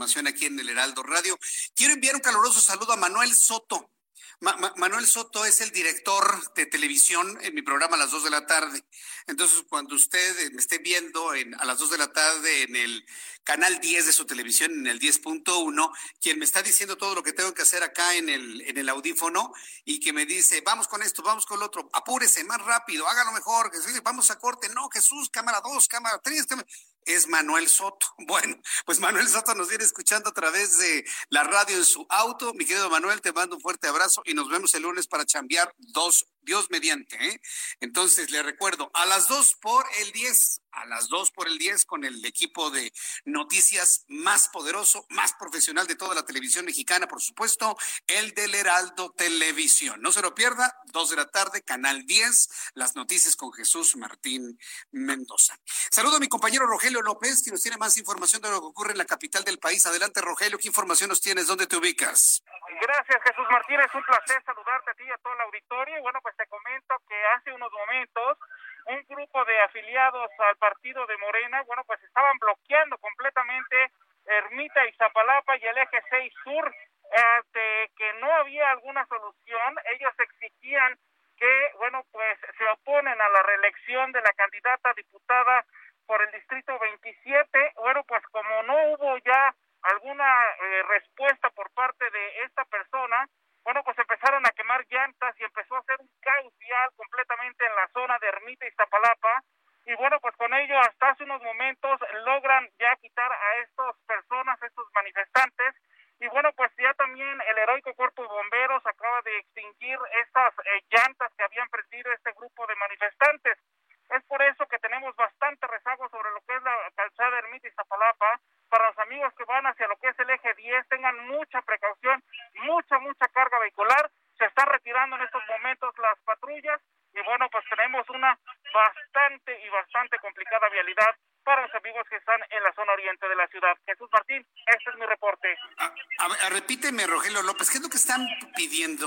Información aquí en el Heraldo Radio. Quiero enviar un caluroso saludo a Manuel Soto. Manuel Soto es el director de televisión en mi programa a las 2 de la tarde. Entonces, cuando usted me esté viendo en, a las 2 de la tarde en el canal 10 de su televisión, en el 10.1, quien me está diciendo todo lo que tengo que hacer acá en el, en el audífono y que me dice, vamos con esto, vamos con lo otro, apúrese más rápido, hágalo mejor, vamos a corte. No, Jesús, cámara 2, cámara 3, cámara es Manuel Soto. Bueno, pues Manuel Soto nos viene escuchando a través de la radio en su auto. Mi querido Manuel, te mando un fuerte abrazo y nos vemos el lunes para chambear dos, Dios mediante. ¿eh? Entonces, le recuerdo, a las dos por el 10, a las dos por el 10 con el equipo de noticias más poderoso, más profesional de toda la televisión mexicana, por supuesto, el del Heraldo Televisión. No se lo pierda, dos de la tarde, canal 10, las noticias con Jesús Martín Mendoza. Saludo a mi compañero Rogelio López, que nos tiene más información de lo que ocurre en la capital del país. Adelante, Rogelio, ¿qué información nos tienes? ¿Dónde te ubicas? Gracias, Jesús Martín. Es un placer saludarte a ti y a todo el auditorio. Bueno, pues te comento que hace unos momentos un grupo de afiliados al partido de Morena, bueno, pues estaban bloqueando completamente Ermita y Zapalapa y el eje 6 sur, de que no había alguna solución. Ellos exigían que, bueno, pues se oponen a la reelección de la candidata diputada por el distrito 27. Bueno, pues como no hubo ya alguna eh, respuesta por parte de esta persona, bueno, pues empezaron a quemar llantas y empezó a hacer un caos vial completamente en la zona de Ermita y Zapalapa. Y bueno, pues con ello hasta hace unos momentos logran ya quitar a estas personas, estos manifestantes. Y bueno, pues ya también el heroico cuerpo de bomberos acaba de extinguir estas eh, llantas que habían prendido este grupo de manifestantes. Es por eso que tenemos bastante rezago sobre lo que es la calzada Ermita y Zapalapa. Para los amigos que van hacia lo que es el eje 10, tengan mucha precaución, mucha, mucha carga vehicular. Se están retirando en estos momentos las patrullas y bueno, pues tenemos una bastante y bastante complicada vialidad para los amigos que están en la zona oriente de la ciudad. Jesús Martín, este es mi reporte. A, repíteme, Rogelio López, ¿qué es lo que están pidiendo?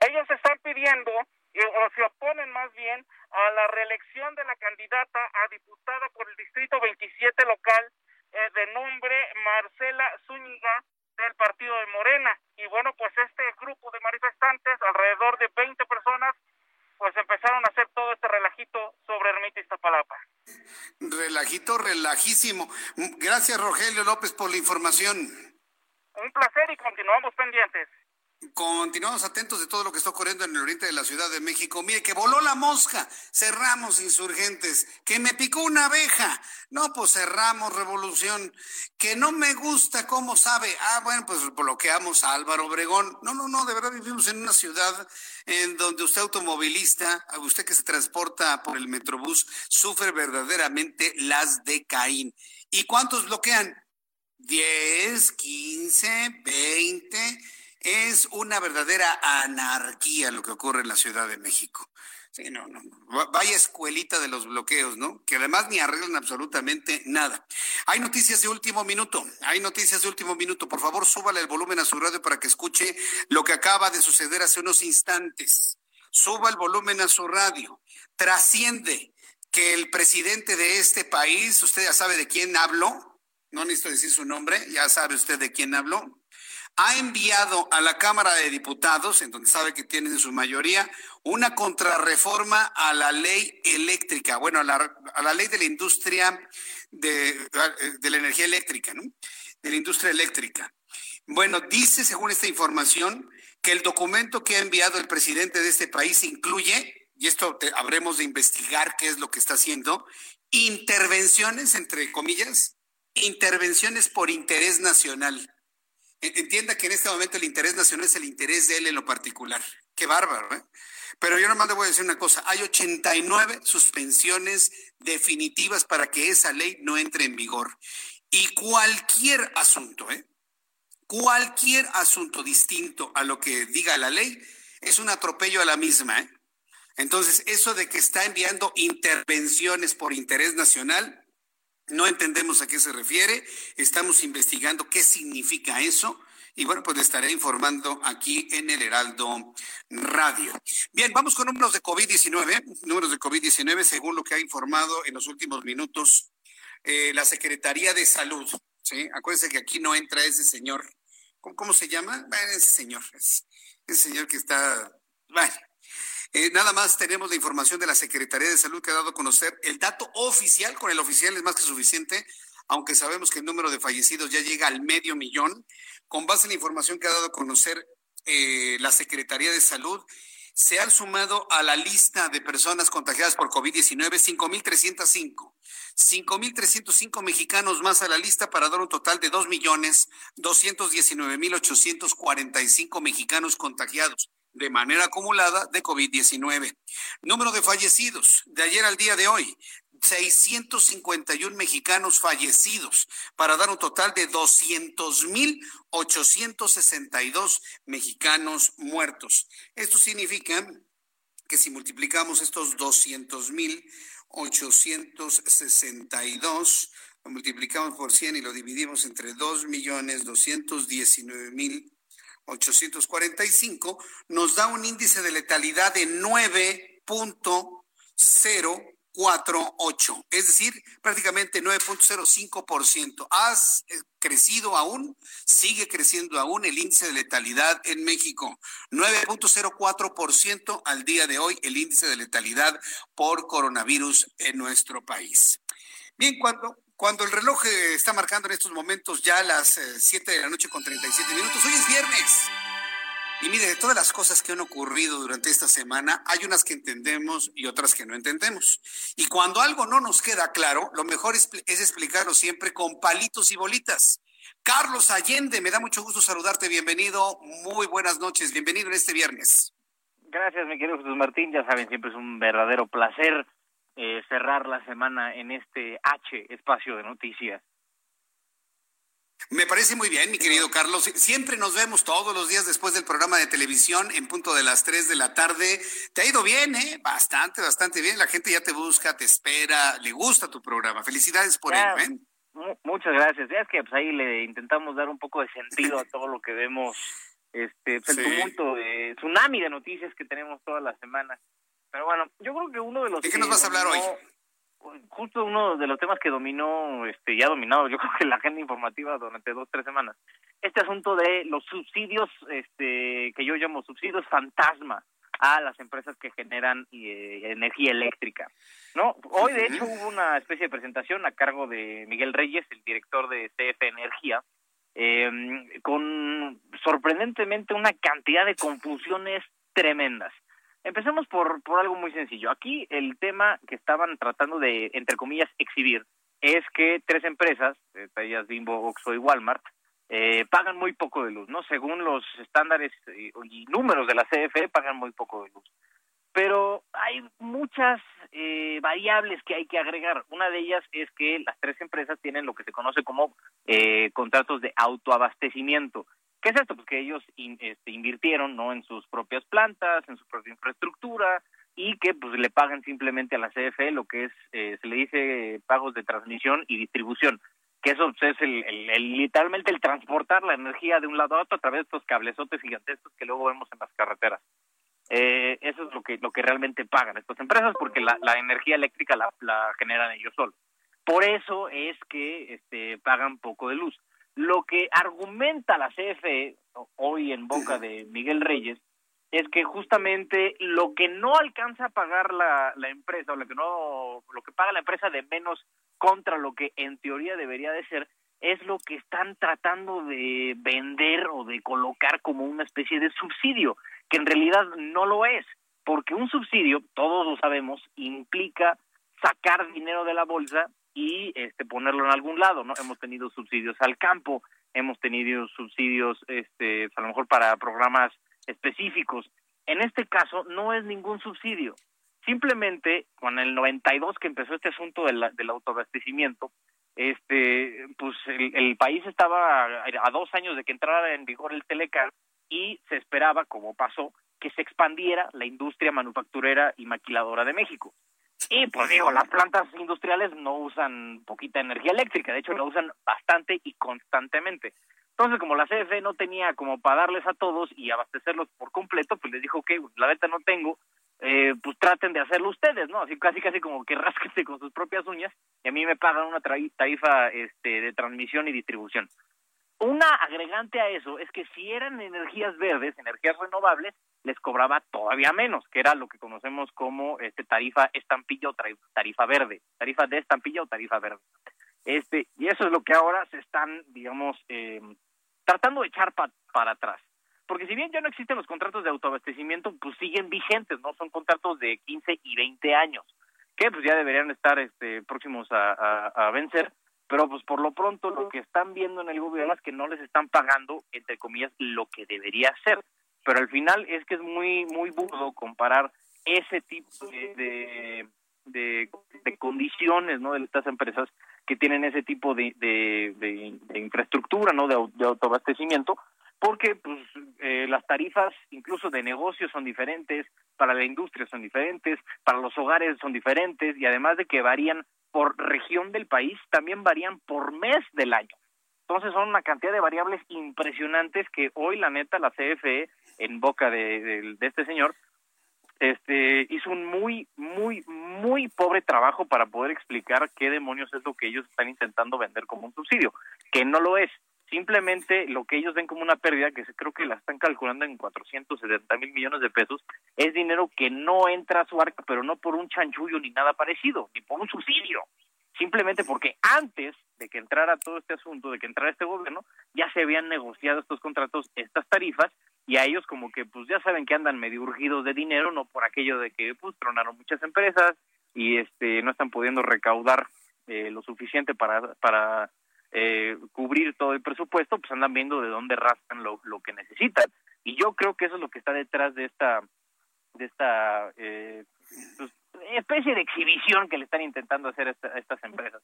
Ellos están pidiendo, o se oponen más bien, a la reelección de la candidata a diputada por el Distrito 27 local eh, de nombre Marcela Zúñiga del partido de Morena. Y bueno, pues este grupo de manifestantes, alrededor de 20 personas, pues empezaron a hacer todo este relajito sobre Ermita Iztapalapa. Relajito, relajísimo. Gracias, Rogelio López, por la información. Un placer y continuamos pendientes. Continuamos atentos de todo lo que está ocurriendo en el oriente de la Ciudad de México. Mire, que voló la mosca, cerramos insurgentes, que me picó una abeja, no, pues cerramos revolución, que no me gusta cómo sabe, ah, bueno, pues bloqueamos a Álvaro Obregón. No, no, no, de verdad vivimos en una ciudad en donde usted automovilista, usted que se transporta por el Metrobús, sufre verdaderamente las de Caín. ¿Y cuántos bloquean? 10, 15, 20 es una verdadera anarquía lo que ocurre en la Ciudad de México. Sí, no, no, Vaya escuelita de los bloqueos, ¿no? Que además ni arreglan absolutamente nada. Hay noticias de último minuto. Hay noticias de último minuto. Por favor, súbale el volumen a su radio para que escuche lo que acaba de suceder hace unos instantes. Suba el volumen a su radio. Trasciende que el presidente de este país, usted ya sabe de quién habló, no necesito decir su nombre, ya sabe usted de quién habló, ha enviado a la Cámara de Diputados, en donde sabe que tienen su mayoría, una contrarreforma a la ley eléctrica, bueno, a la, ley de la industria de, de, la energía eléctrica, ¿no? De la industria eléctrica. Bueno, dice, según esta información, que el documento que ha enviado el presidente de este país incluye, y esto habremos de investigar qué es lo que está haciendo, intervenciones, entre comillas, intervenciones por interés nacional. Entienda que en este momento el interés nacional es el interés de él en lo particular. Qué bárbaro, ¿eh? Pero yo nomás le voy a decir una cosa, hay 89 suspensiones definitivas para que esa ley no entre en vigor. Y cualquier asunto, ¿eh? Cualquier asunto distinto a lo que diga la ley es un atropello a la misma, ¿eh? Entonces, eso de que está enviando intervenciones por interés nacional, no entendemos a qué se refiere, estamos investigando qué significa eso y bueno, pues le estaré informando aquí en el Heraldo Radio. Bien, vamos con números de COVID-19, números de COVID-19 según lo que ha informado en los últimos minutos eh, la Secretaría de Salud. ¿sí? Acuérdense que aquí no entra ese señor, ¿cómo, se llama? ese señor, Ese señor que está... Bueno, eh, nada más tenemos la información de la Secretaría de Salud que ha dado a conocer el dato oficial, con el oficial es más que suficiente, aunque sabemos que el número de fallecidos ya llega al medio millón. Con base en la información que ha dado a conocer eh, la Secretaría de Salud, se han sumado a la lista de personas contagiadas por COVID-19 5.305. 5.305 mexicanos más a la lista para dar un total de 2.219.845 mexicanos contagiados de manera acumulada de COVID-19. Número de fallecidos de ayer al día de hoy, 651 mexicanos fallecidos para dar un total de 200.862 mexicanos muertos. Esto significa que si multiplicamos estos 200.862, lo multiplicamos por 100 y lo dividimos entre 2.219.845, nos da un índice de letalidad de 9.0 4.8, es decir, prácticamente 9.05%. Has eh, crecido aún, sigue creciendo aún el índice de letalidad en México. 9.04% al día de hoy el índice de letalidad por coronavirus en nuestro país. Bien, cuando, cuando el reloj eh, está marcando en estos momentos ya las 7 eh, de la noche con 37 minutos, hoy es viernes. Y mire, de todas las cosas que han ocurrido durante esta semana, hay unas que entendemos y otras que no entendemos. Y cuando algo no nos queda claro, lo mejor es, explicarlo siempre con palitos y bolitas. Carlos Allende, me da mucho gusto saludarte. Bienvenido. Muy buenas noches. Bienvenido en este viernes. Gracias, mi querido Jesús Martín. Ya saben, siempre es un verdadero placer eh, cerrar la semana en este H espacio de noticias. Me parece muy bien, mi querido Carlos. Siempre nos vemos todos los días después del programa de televisión en punto de las 3 de la tarde. Te ha ido bien, ¿eh? Bastante, bastante bien. La gente ya te busca, te espera, le gusta tu programa. Felicidades por ello, ¿eh? Muchas gracias. Ya es que pues, ahí le intentamos dar un poco de sentido a todo lo que vemos, este, pues, el tumulto, de tsunami de noticias que tenemos todas las semanas. Pero bueno, yo creo que uno de los... ¿De qué nos vas a hablar hoy? justo uno de los temas que dominó, este, y ha dominado, yo creo que la agenda informativa durante dos, tres semanas, este asunto de los subsidios, este, que yo llamo subsidios fantasma a las empresas que generan eh, energía eléctrica. No, hoy de hecho hubo una especie de presentación a cargo de Miguel Reyes, el director de CF Energía, em, con sorprendentemente una cantidad de confusiones tremendas. Empecemos por, por algo muy sencillo. Aquí el tema que estaban tratando de, entre comillas, exhibir es que tres empresas, ellas Bimbo, Oxxo y Walmart, eh, pagan muy poco de luz, ¿no? Según los estándares y, números de la CFE, pagan muy poco de luz. Pero hay muchas eh, variables que hay que agregar. Una de ellas es que las tres empresas tienen lo que se conoce como eh, contratos de autoabastecimiento. ¿Qué es esto? Pues que ellos este, invirtieron no en sus propias plantas, en su propia infraestructura y que pues le pagan simplemente a la CFE lo que es, eh, se le dice pagos de transmisión y distribución, que eso pues, es el, literalmente el transportar la energía de un lado a otro a través de estos cablezotes gigantescos que luego vemos en las carreteras. Eh, eso es lo que lo que realmente pagan estas empresas porque la, energía eléctrica la, la generan ellos solos. Por eso es que este, pagan poco de luz. Lo que argumenta la CFE hoy en boca de Miguel Reyes es que justamente lo que no alcanza a pagar la, la empresa o lo que no lo que paga la empresa de menos contra lo que en teoría debería de ser es lo que están tratando de vender o de colocar como una especie de subsidio, que en realidad no lo es, porque un subsidio, todos lo sabemos, implica sacar dinero de la bolsa y este ponerlo en algún lado, ¿no? Hemos tenido subsidios al campo, hemos tenido subsidios este a lo mejor para programas específicos. En este caso no es ningún subsidio. Simplemente con el 92 que empezó este asunto del, del autoabastecimiento, este pues el, el, país estaba a dos años de que entrara en vigor el Telecar y se esperaba, como pasó, que se expandiera la industria manufacturera y maquiladora de México. Y pues digo, las plantas industriales no usan poquita energía eléctrica, de hecho la usan bastante y constantemente. Entonces, como la CFE no tenía como para darles a todos y abastecerlos por completo, pues les dijo, ok, la venta no tengo, eh, pues traten de hacerlo ustedes, ¿no? Así casi casi como que rásquense con sus propias uñas y a mí me pagan una tarifa este, de transmisión y distribución. Una agregante a eso es que si eran energías verdes, energías renovables, les cobraba todavía menos, que era lo que conocemos como este tarifa estampilla o tarifa verde, tarifa de estampilla o tarifa verde. Este, y eso es lo que ahora se están, digamos, eh, tratando de echar para atrás. Porque si bien ya no existen los contratos de autoabastecimiento, pues siguen vigentes, ¿no? Son contratos de 15 y 20 años, que pues ya deberían estar este, próximos a, a vencer, pero pues por lo pronto lo que están viendo en el gobierno es que no les están pagando, entre comillas, lo que debería ser. Pero al final es que es muy, muy burdo comparar ese tipo de, de, de, condiciones ¿no? de estas empresas que tienen ese tipo de, de, infraestructura, ¿no? de, de autoabastecimiento, porque pues eh, las tarifas incluso de negocios son diferentes, para la industria son diferentes, para los hogares son diferentes y además de que varían por región del país, también varían por mes del año. Entonces son una cantidad de variables impresionantes que hoy la neta la CFE en boca de, este señor este hizo un muy muy muy pobre trabajo para poder explicar qué demonios es lo que ellos están intentando vender como un subsidio, que no lo es. Simplemente lo que ellos ven como una pérdida, que creo que la están calculando en 470 mil millones de pesos, es dinero que no entra a su arca, pero no por un chanchullo ni nada parecido, ni por un subsidio. Simplemente porque antes de que entrara todo este asunto, de que entrara este gobierno, ya se habían negociado estos contratos, estas tarifas, y a ellos como que pues ya saben que andan medio urgidos de dinero, no por aquello de que pues tronaron muchas empresas y este no están pudiendo recaudar eh, lo suficiente para para eh, cubrir todo el presupuesto, pues andan viendo de dónde rascan lo, lo que necesitan. Y yo creo que eso es lo que está detrás de esta, de esta eh, pues, especie de exhibición que le están intentando hacer a, estas empresas.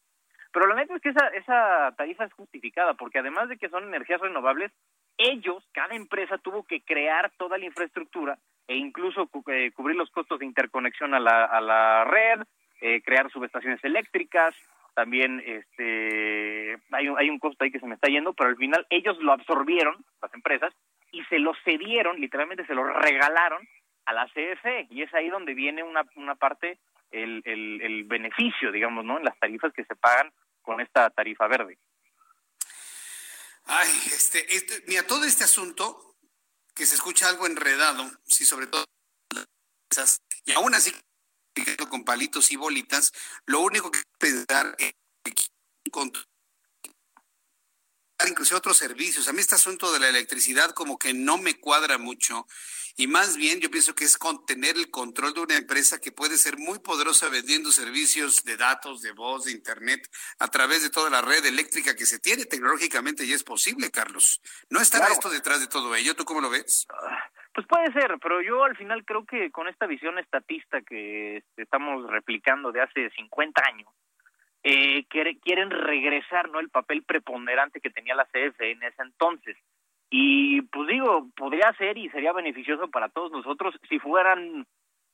Pero la neta es que esa, esa tarifa es justificada, porque además de que son energías renovables, ellos, cada empresa tuvo que crear toda la infraestructura e incluso eh, cubrir los costos de interconexión a la, a la red, eh, crear subestaciones eléctricas, también este hay un, hay un costo ahí que se me está yendo, pero al final ellos lo absorbieron, las empresas, y se lo cedieron, literalmente se lo regalaron a la CFE, y es ahí donde viene una, una parte, el, el, el beneficio, digamos, ¿no? En las tarifas que se pagan con esta tarifa verde. Ay, este, este, mira, todo este asunto, que se escucha algo enredado, sí, sobre todo, y aún así con palitos y bolitas, lo único que pensar es incluso otros servicios. A mí este asunto de la electricidad como que no me cuadra mucho y más bien yo pienso que es contener el control de una empresa que puede ser muy poderosa vendiendo servicios de datos, de voz, de internet a través de toda la red eléctrica que se tiene tecnológicamente y es posible, Carlos. ¿No está esto detrás de todo ello? ¿Tú cómo lo ves? Pues puede ser, pero yo al final creo que con esta visión estatista que este, estamos replicando de hace 50 años, eh, quieren regresar no el papel preponderante que tenía la CFE en ese entonces. Y pues digo, podría ser y sería beneficioso para todos nosotros si fueran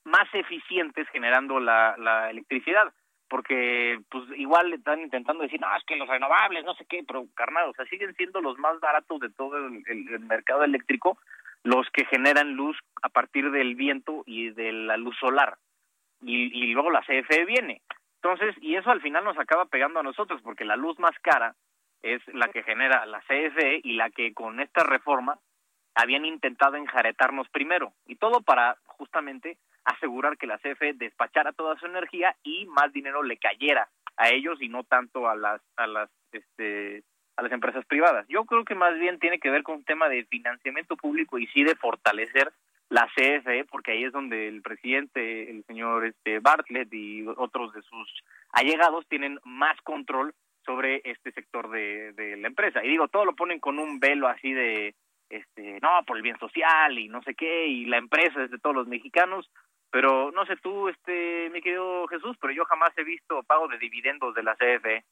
más eficientes generando la, la electricidad, porque pues igual están intentando decir, no, es que los renovables, no sé qué, pero carnal, o sea, siguen siendo los más baratos de todo el mercado eléctrico, los que generan luz a partir del viento y de la luz solar. Y, luego la CFE viene. Entonces, y eso al final nos acaba pegando a nosotros, porque la luz más cara es la que genera la CFE y la que con esta reforma habían intentado enjaretarnos primero. Y todo para justamente asegurar que la CFE despachara toda su energía y más dinero le cayera a ellos y no tanto a las a las este a las empresas privadas. Yo creo que más bien tiene que ver con un tema de financiamiento público y sí de fortalecer la CFE, porque ahí es donde el presidente, el señor este Bartlett y otros de sus allegados tienen más control sobre este sector de, de la empresa. Y digo, todo lo ponen con un velo así de, este, no, por el bien social y no sé qué, y la empresa es de todos los mexicanos, pero no sé tú, este, mi querido Jesús, pero yo jamás he visto pago de dividendos de la CFE.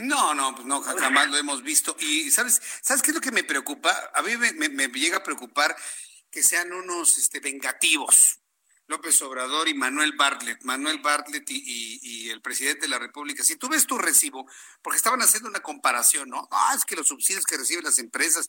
No, no, pues no, jamás lo hemos visto. Y sabes, ¿sabes qué es lo que me preocupa? A mí me, llega a preocupar que sean unos este, vengativos. López Obrador y Manuel Bartlett, Manuel Bartlett y, el presidente de la República. Si tú ves tu recibo, porque estaban haciendo una comparación, ¿no? Ah, es que los subsidios que reciben las empresas,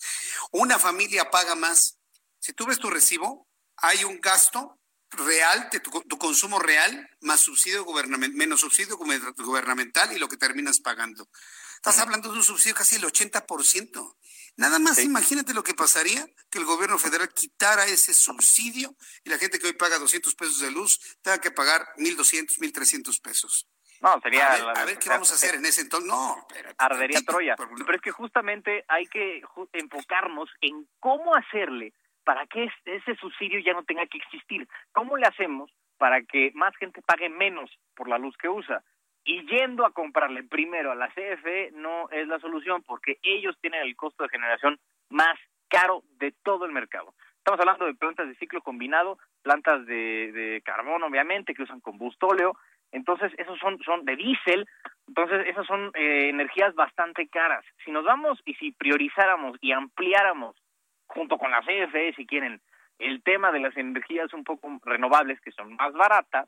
una familia paga más. Si tú ves tu recibo, hay un gasto real, de tu, consumo real, más subsidio gubernamental, menos subsidio gubernamental y lo que terminas pagando. Estás hablando de un subsidio casi el 80%. Nada más imagínate lo que pasaría que el gobierno federal quitara ese subsidio y la gente que hoy paga 200 pesos de luz tenga que pagar 1.200, 1.300 pesos. No, sería... A ver, qué vamos a hacer en ese entonces. No, Ardería Troya. Pero es que justamente hay que enfocarnos en cómo hacerle para que ese subsidio ya no tenga que existir. ¿Cómo le hacemos para que más gente pague menos por la luz que usa? Y yendo a comprarle primero a la CFE no es la solución porque ellos tienen el costo de generación más caro de todo el mercado. Estamos hablando de plantas de ciclo combinado, plantas de, de carbón, obviamente, que usan combustóleo. Entonces, esos son, son de diésel. Entonces, esas son eh, energías bastante caras. Si nos vamos y si priorizáramos y ampliáramos junto con la CFE, si quieren, el tema de las energías un poco renovables que son más baratas,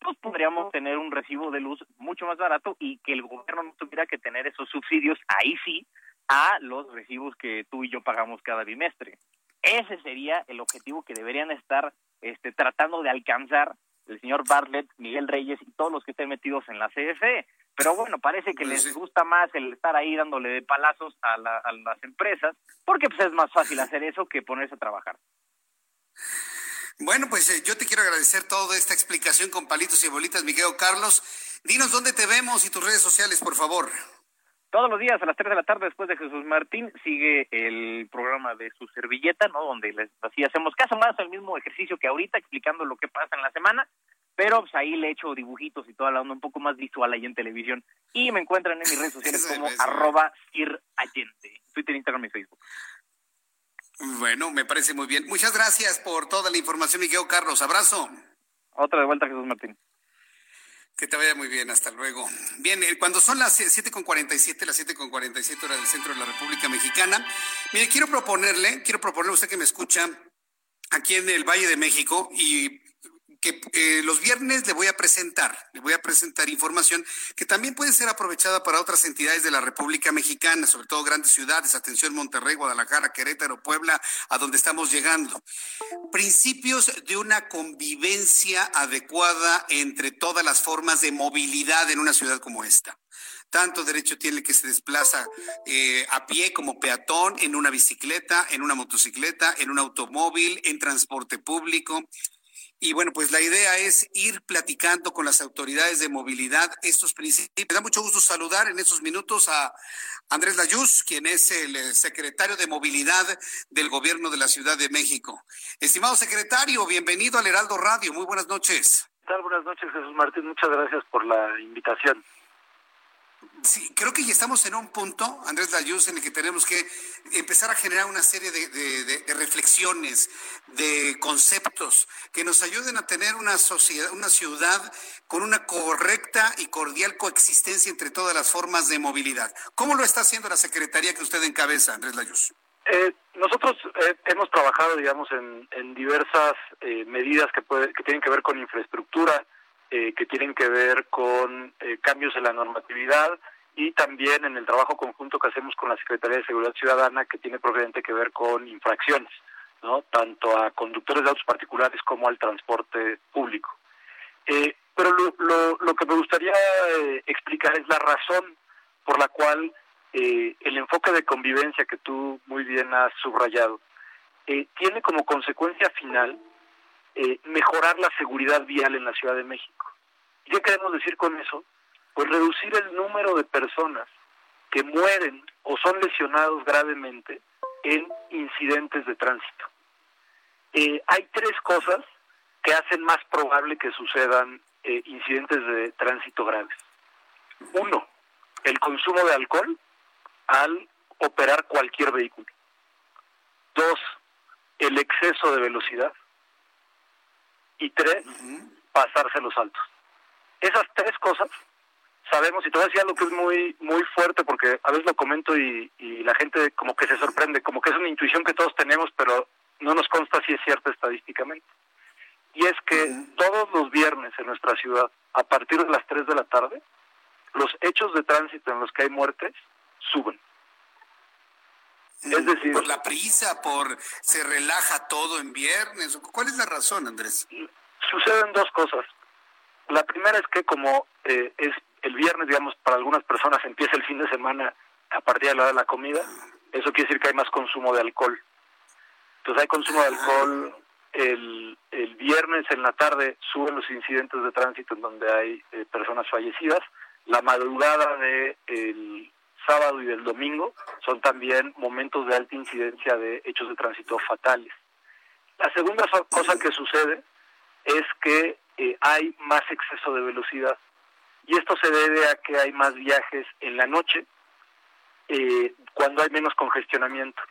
pues podríamos tener un recibo de luz mucho más barato y que el gobierno no tuviera que tener esos subsidios, ahí sí, a los recibos que tú y yo pagamos cada bimestre. Ese sería el objetivo que deberían estar este, tratando de alcanzar el señor Bartlett, Miguel Reyes y todos los que estén metidos en la CFE. Pero bueno, parece que les gusta más el estar ahí dándole de palazos a, las empresas, porque pues es más fácil hacer eso que ponerse a trabajar. Bueno, pues eh, yo te quiero agradecer toda esta explicación con palitos y bolitas, Miguel Carlos. Dinos dónde te vemos y tus redes sociales, por favor. Todos los días a las 3 de la tarde después de Jesús Martín sigue el programa de su servilleta, ¿no? Donde les, así hacemos caso más al mismo ejercicio que ahorita explicando lo que pasa en la semana pero pues ahí le echo dibujitos y toda la onda un poco más visual ahí en televisión. Y me encuentran en mis redes sociales como arroba Allende, Twitter, Instagram y Facebook. Bueno, me parece muy bien. Muchas gracias por toda la información, Miguel Carlos. Abrazo. Otra de vuelta, Jesús Martín. Que te vaya muy bien, hasta luego. Bien, eh, cuando son las 7.47, las 7.47 horas del centro de la República Mexicana, mire, quiero proponerle, quiero proponerle a usted que me escucha aquí en el Valle de México y que eh, los viernes le voy a presentar, le voy a presentar información que también puede ser aprovechada para otras entidades de la República Mexicana, sobre todo grandes ciudades, atención Monterrey, Guadalajara, Querétaro, Puebla, a donde estamos llegando. Principios de una convivencia adecuada entre todas las formas de movilidad en una ciudad como esta tanto derecho tiene que se desplaza eh, a pie como peatón, en una bicicleta, en una motocicleta, en un automóvil, en transporte público, y bueno, pues la idea es ir platicando con las autoridades de movilidad estos principios. Me da mucho gusto saludar en estos minutos a Andrés Layuz, quien es el eh, secretario de movilidad del gobierno de la Ciudad de México. Estimado secretario, bienvenido al Heraldo Radio. Muy buenas noches. ¿Qué tal? Buenas noches, Jesús Martín. Muchas gracias por la invitación. Sí, creo que ya estamos en un punto, Andrés Layuz, en el que tenemos que empezar a generar una serie de, reflexiones, de conceptos que nos ayuden a tener una sociedad, una ciudad con una correcta y cordial coexistencia entre todas las formas de movilidad. ¿Cómo lo está haciendo la Secretaría que usted encabeza, Andrés Layuz? Eh, nosotros eh, hemos trabajado, digamos, en, diversas eh, medidas que, que tienen que ver con infraestructura, eh, que tienen que ver con eh, cambios en la normatividad y también en el trabajo conjunto que hacemos con la Secretaría de Seguridad Ciudadana que tiene propiamente que ver con infracciones, ¿no? tanto a conductores de autos particulares como al transporte público. Eh, pero lo, lo, lo, que me gustaría explicar es la razón por la cual el enfoque de convivencia que tú muy bien has subrayado tiene como consecuencia final eh, mejorar la seguridad vial en la Ciudad de México. ¿Qué queremos decir con eso? Pues reducir el número de personas que mueren o son lesionados gravemente en incidentes de tránsito. Eh, hay tres cosas que hacen más probable que sucedan eh, incidentes de tránsito graves. Uno, el consumo de alcohol al operar cualquier vehículo. Dos, el exceso de velocidad y tres, pasarse los altos. Esas tres cosas sabemos, y te voy a decir algo que es muy, muy fuerte porque a veces lo comento y, la gente como que se sorprende, como que es una intuición que todos tenemos, pero no nos consta si es cierto estadísticamente. Y es que todos los viernes en nuestra ciudad, a partir de las 3 de la tarde, los hechos de tránsito en los que hay muertes suben. Es decir, por la prisa, por se relaja todo en viernes. ¿Cuál es la razón, Andrés? Suceden dos cosas. La primera es que como eh, es el viernes, digamos, para algunas personas empieza el fin de semana a partir de la hora de la comida, eso quiere decir que hay más consumo de alcohol. Entonces hay consumo de alcohol el, el viernes en la tarde suben los incidentes de tránsito en donde hay eh, personas fallecidas. La madrugada de el sábado y del domingo son también momentos de alta incidencia de hechos de tránsito fatales. La segunda cosa que sucede es que eh, hay más exceso de velocidad y esto se debe a que hay más viajes en la noche eh, cuando hay menos congestionamiento.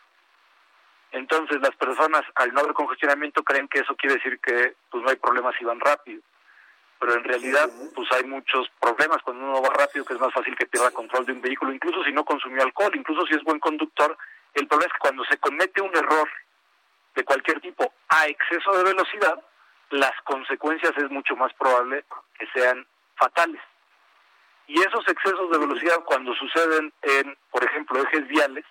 Entonces las personas al no haber congestionamiento creen que eso quiere decir que pues no hay problemas si van rápido. Pero en realidad pues hay muchos problemas cuando uno va rápido que es más fácil que pierda control de un vehículo, incluso si no consumió alcohol, incluso si es buen conductor. El problema es que cuando se comete un error de cualquier tipo a exceso de velocidad, las consecuencias es mucho más probable que sean fatales. Y esos excesos de velocidad cuando suceden en, por ejemplo, ejes viales,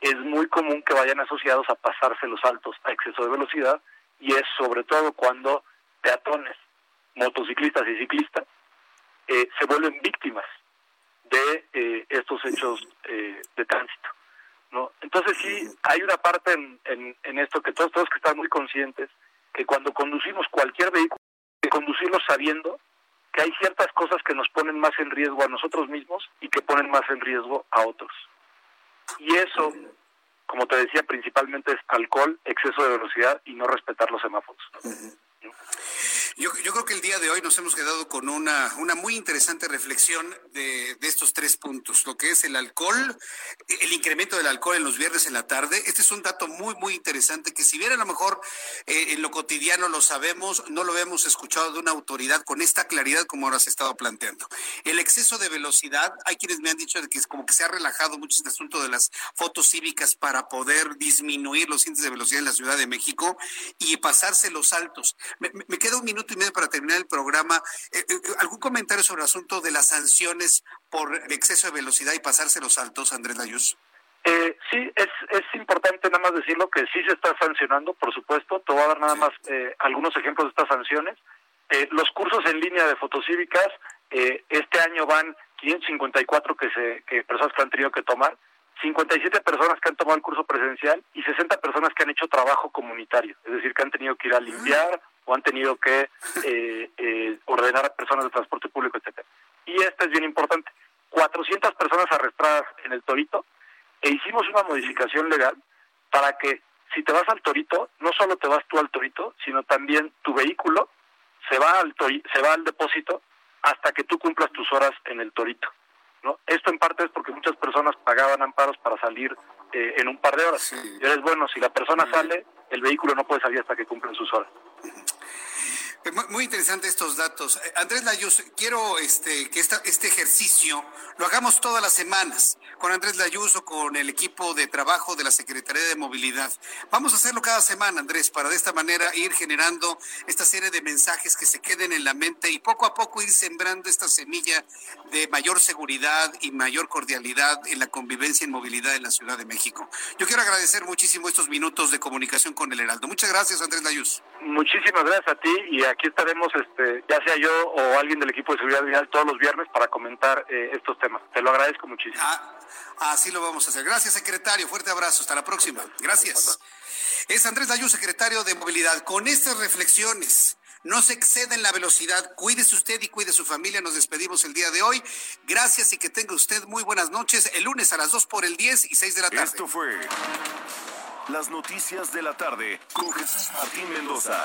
es muy común que vayan asociados a pasarse los altos a exceso de velocidad y es sobre todo cuando peatones, motociclistas y ciclistas eh, se vuelven víctimas de eh, estos hechos eh, de tránsito. ¿no? Entonces sí, hay una parte en, en, en esto que todos tenemos que estar muy conscientes, que cuando conducimos cualquier vehículo, que conducirlo sabiendo que hay ciertas cosas que nos ponen más en riesgo a nosotros mismos y que ponen más en riesgo a otros. Y eso, como te decía, principalmente es alcohol, exceso de velocidad y no respetar los semáforos. Yo, yo, creo que el día de hoy nos hemos quedado con una, una muy interesante reflexión de, de, estos tres puntos, lo que es el alcohol, el incremento del alcohol en los viernes en la tarde. Este es un dato muy, muy interesante que si bien a lo mejor eh, en lo cotidiano lo sabemos, no lo hemos escuchado de una autoridad con esta claridad como ahora se ha estado planteando. El exceso de velocidad, hay quienes me han dicho que es como que se ha relajado mucho este asunto de las fotos cívicas para poder disminuir los índices de velocidad en la Ciudad de México y pasarse los altos. Me, me queda un minuto y medio para terminar el programa. Eh, eh, ¿Algún comentario sobre el asunto de las sanciones por exceso de velocidad y pasarse los altos, Andrés Layuz? Eh, sí, es, es importante nada más decirlo que sí se está sancionando, por supuesto. Te voy a dar nada más eh, algunos ejemplos de estas sanciones. Eh, los cursos en línea de fotocívicas, eh, este año van 554 que, se, que personas que han tenido que tomar. 57 personas que han tomado el curso presencial y 60 personas que han hecho trabajo comunitario, es decir, que han tenido que ir a limpiar o han tenido que eh, eh, ordenar a personas de transporte público, etcétera. Y esto es bien importante. 400 personas arrestadas en el Torito e hicimos una modificación legal para que si te vas al Torito, no solo te vas tú al Torito, sino también tu vehículo se va al se va al depósito hasta que tú cumplas tus horas en el Torito. ¿no? Esto en parte es porque muchas personas pagaban amparos para salir eh, en un par de horas. Sí. Y es bueno, si la persona sale, el vehículo no puede salir hasta que cumplan sus horas. Muy interesante estos datos. Andrés Layuz, quiero este, que esta, este ejercicio lo hagamos todas las semanas con Andrés Layuz o con el equipo de trabajo de la Secretaría de Movilidad. Vamos a hacerlo cada semana, Andrés, para de esta manera ir generando esta serie de mensajes que se queden en la mente y poco a poco ir sembrando esta semilla de mayor seguridad y mayor cordialidad en la convivencia en movilidad en la Ciudad de México. Yo quiero agradecer muchísimo estos minutos de comunicación con el Heraldo. Muchas gracias, Andrés Layuz. Muchísimas gracias a ti y a aquí estaremos, este, ya sea yo o alguien del equipo de seguridad vial todos los viernes para comentar eh, estos temas. Te lo agradezco muchísimo. Ah, así lo vamos a hacer. Gracias, secretario. Fuerte abrazo. Hasta la próxima. Gracias. Es Andrés Layú, secretario de Movilidad. Con estas reflexiones, no se exceda en la velocidad. Cuídese usted y cuide su familia. Nos despedimos el día de hoy. Gracias y que tenga usted muy buenas noches. El lunes a las 2 por el 10 y 6 de la tarde. Esto fue las noticias de la tarde con Jesús Martín Mendoza.